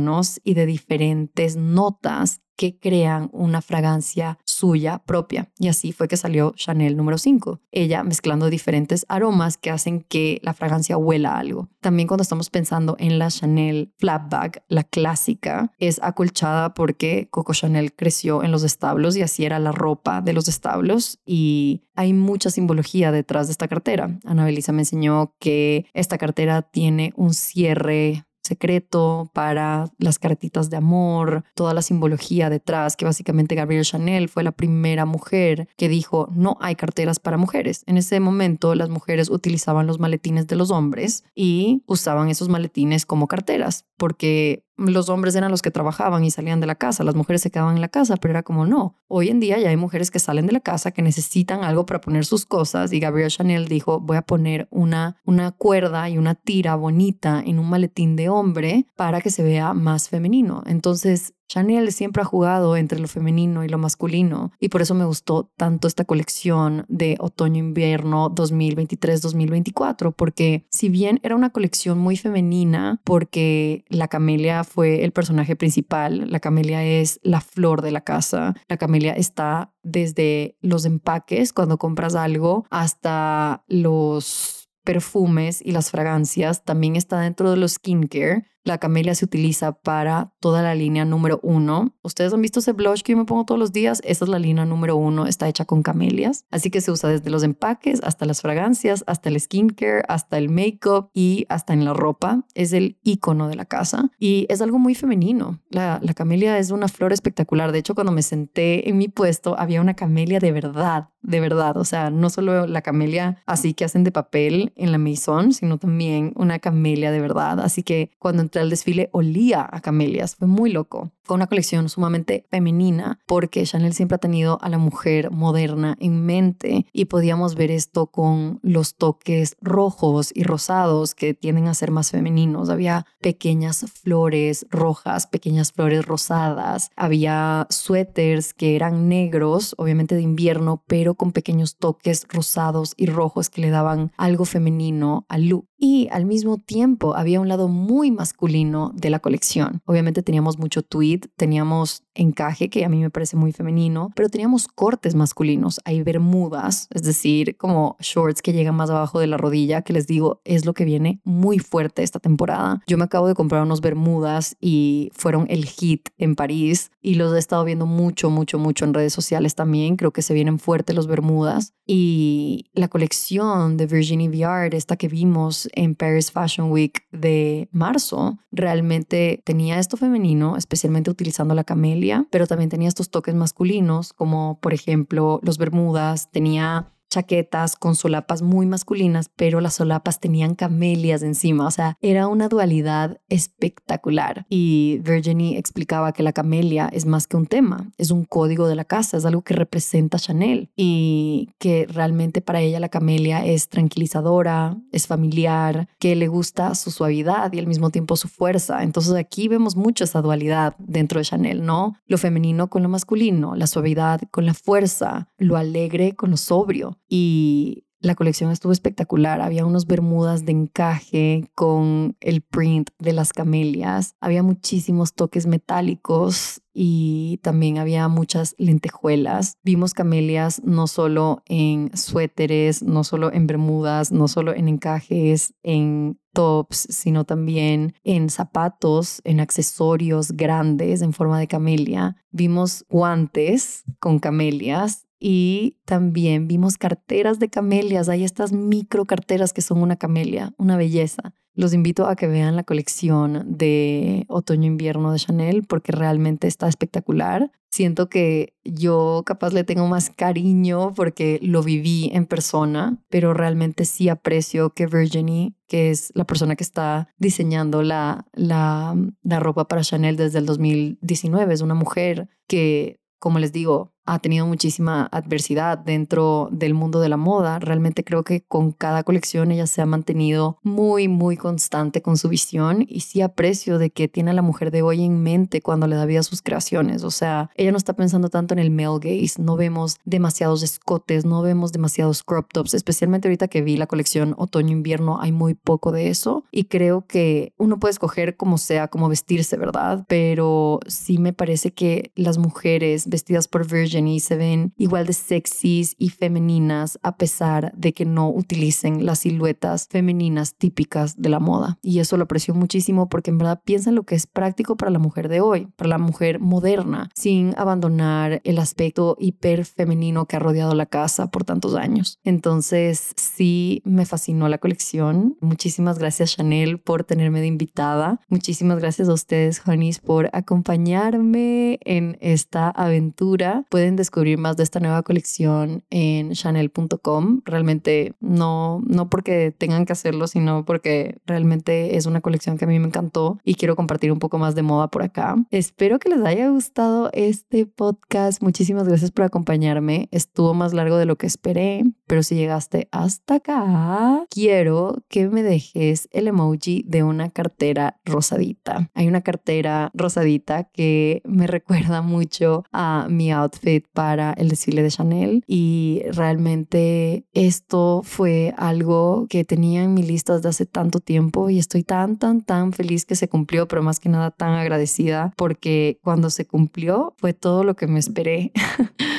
y de diferentes notas que crean una fragancia suya propia. Y así fue que salió Chanel número 5, ella mezclando diferentes aromas que hacen que la fragancia huela algo. También cuando estamos pensando en la Chanel Flapback, la clásica, es acolchada porque Coco Chanel creció en los establos y así era la ropa de los establos y hay mucha simbología detrás de esta cartera. Ana Belisa me enseñó que esta cartera tiene un cierre secreto, para las cartitas de amor, toda la simbología detrás, que básicamente Gabrielle Chanel fue la primera mujer que dijo no hay carteras para mujeres. En ese momento las mujeres utilizaban los maletines de los hombres y usaban esos maletines como carteras, porque los hombres eran los que trabajaban y salían de la casa, las mujeres se quedaban en la casa, pero era como no. Hoy en día ya hay mujeres que salen de la casa que necesitan algo para poner sus cosas y Gabrielle Chanel dijo, voy a poner una, una cuerda y una tira bonita en un maletín de hombre para que se vea más femenino. Entonces Chanel siempre ha jugado entre lo femenino y lo masculino y por eso me gustó tanto esta colección de otoño-invierno 2023-2024 porque si bien era una colección muy femenina porque la camelia fue el personaje principal, la camelia es la flor de la casa, la camelia está desde los empaques cuando compras algo hasta los perfumes y las fragancias, también está dentro de los skincare la camelia se utiliza para toda la línea número uno. Ustedes han visto ese blush que yo me pongo todos los días. Esa es la línea número uno. Está hecha con camelias. Así que se usa desde los empaques hasta las fragancias, hasta el skincare, hasta el makeup y hasta en la ropa. Es el icono de la casa y es algo muy femenino. La, la camelia es una flor espectacular. De hecho, cuando me senté en mi puesto, había una camelia de verdad, de verdad. O sea, no solo la camelia así que hacen de papel en la Maison, sino también una camelia de verdad. Así que cuando el desfile olía a camelias. Fue muy loco. Fue una colección sumamente femenina porque Chanel siempre ha tenido a la mujer moderna en mente y podíamos ver esto con los toques rojos y rosados que tienden a ser más femeninos. Había pequeñas flores rojas, pequeñas flores rosadas. Había suéteres que eran negros, obviamente de invierno, pero con pequeños toques rosados y rojos que le daban algo femenino al look. Y al mismo tiempo había un lado muy masculino de la colección. Obviamente teníamos mucho tweed, teníamos encaje, que a mí me parece muy femenino, pero teníamos cortes masculinos. Hay bermudas, es decir, como shorts que llegan más abajo de la rodilla, que les digo, es lo que viene muy fuerte esta temporada. Yo me acabo de comprar unos bermudas y fueron el hit en París y los he estado viendo mucho, mucho, mucho en redes sociales también. Creo que se vienen fuertes los bermudas y la colección de Virginie Viard, esta que vimos en Paris Fashion Week de marzo, realmente tenía esto femenino, especialmente utilizando la camel pero también tenía estos toques masculinos, como por ejemplo los bermudas, tenía chaquetas con solapas muy masculinas, pero las solapas tenían camelias encima, o sea, era una dualidad espectacular. Y Virginie explicaba que la camelia es más que un tema, es un código de la casa, es algo que representa Chanel y que realmente para ella la camelia es tranquilizadora, es familiar, que le gusta su suavidad y al mismo tiempo su fuerza. Entonces aquí vemos mucho esa dualidad dentro de Chanel, ¿no? Lo femenino con lo masculino, la suavidad con la fuerza, lo alegre con lo sobrio y la colección estuvo espectacular. Había unos bermudas de encaje con el print de las camelias. Había muchísimos toques metálicos y también había muchas lentejuelas. Vimos camelias no solo en suéteres, no solo en bermudas, no solo en encajes, en tops, sino también en zapatos, en accesorios grandes en forma de camelia. Vimos guantes con camelias y también vimos carteras de camelias. Hay estas micro carteras que son una camelia, una belleza. Los invito a que vean la colección de otoño-invierno de Chanel porque realmente está espectacular. Siento que yo capaz le tengo más cariño porque lo viví en persona, pero realmente sí aprecio que Virginie, que es la persona que está diseñando la, la, la ropa para Chanel desde el 2019, es una mujer que, como les digo, ha tenido muchísima adversidad dentro del mundo de la moda. Realmente creo que con cada colección ella se ha mantenido muy, muy constante con su visión y sí aprecio de que tiene a la mujer de hoy en mente cuando le da vida a sus creaciones. O sea, ella no está pensando tanto en el male gaze, no vemos demasiados escotes, no vemos demasiados crop tops, especialmente ahorita que vi la colección otoño-invierno hay muy poco de eso y creo que uno puede escoger como sea, como vestirse, ¿verdad? Pero sí me parece que las mujeres vestidas por Virgin y se ven igual de sexys y femeninas a pesar de que no utilicen las siluetas femeninas típicas de la moda. Y eso lo aprecio muchísimo porque en verdad piensan lo que es práctico para la mujer de hoy, para la mujer moderna, sin abandonar el aspecto hiper femenino que ha rodeado la casa por tantos años. Entonces, sí me fascinó la colección. Muchísimas gracias Chanel por tenerme de invitada. Muchísimas gracias a ustedes, Juanis, por acompañarme en esta aventura. Pues pueden descubrir más de esta nueva colección en chanel.com. Realmente no, no porque tengan que hacerlo, sino porque realmente es una colección que a mí me encantó y quiero compartir un poco más de moda por acá. Espero que les haya gustado este podcast. Muchísimas gracias por acompañarme. Estuvo más largo de lo que esperé, pero si llegaste hasta acá, quiero que me dejes el emoji de una cartera rosadita. Hay una cartera rosadita que me recuerda mucho a mi outfit para el desfile de Chanel y realmente esto fue algo que tenía en mi lista desde hace tanto tiempo y estoy tan, tan, tan feliz que se cumplió, pero más que nada tan agradecida porque cuando se cumplió fue todo lo que me esperé.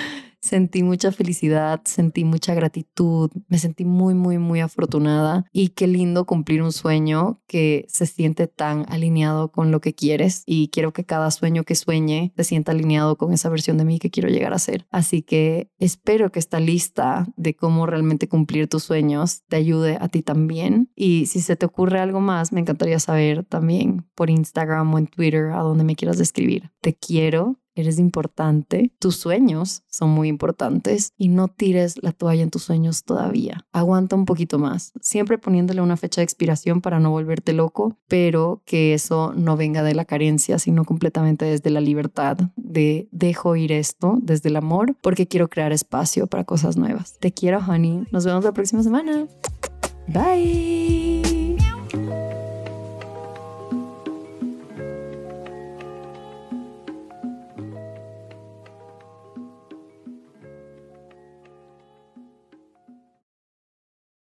sentí mucha felicidad, sentí mucha gratitud, me sentí muy, muy, muy afortunada y qué lindo cumplir un sueño que se siente tan alineado con lo que quieres y quiero que cada sueño que sueñe se sienta alineado con esa versión de mí que quiero llegar a ser. Así que espero que esta lista de cómo realmente cumplir tus sueños te ayude a ti también y si se te ocurre algo más, me encantaría saber también por Instagram o en Twitter a donde me quieras escribir. Te quiero eres importante, tus sueños son muy importantes y no tires la toalla en tus sueños todavía. Aguanta un poquito más, siempre poniéndole una fecha de expiración para no volverte loco, pero que eso no venga de la carencia, sino completamente desde la libertad de dejo ir esto, desde el amor, porque quiero crear espacio para cosas nuevas. Te quiero, honey. Nos vemos la próxima semana. Bye.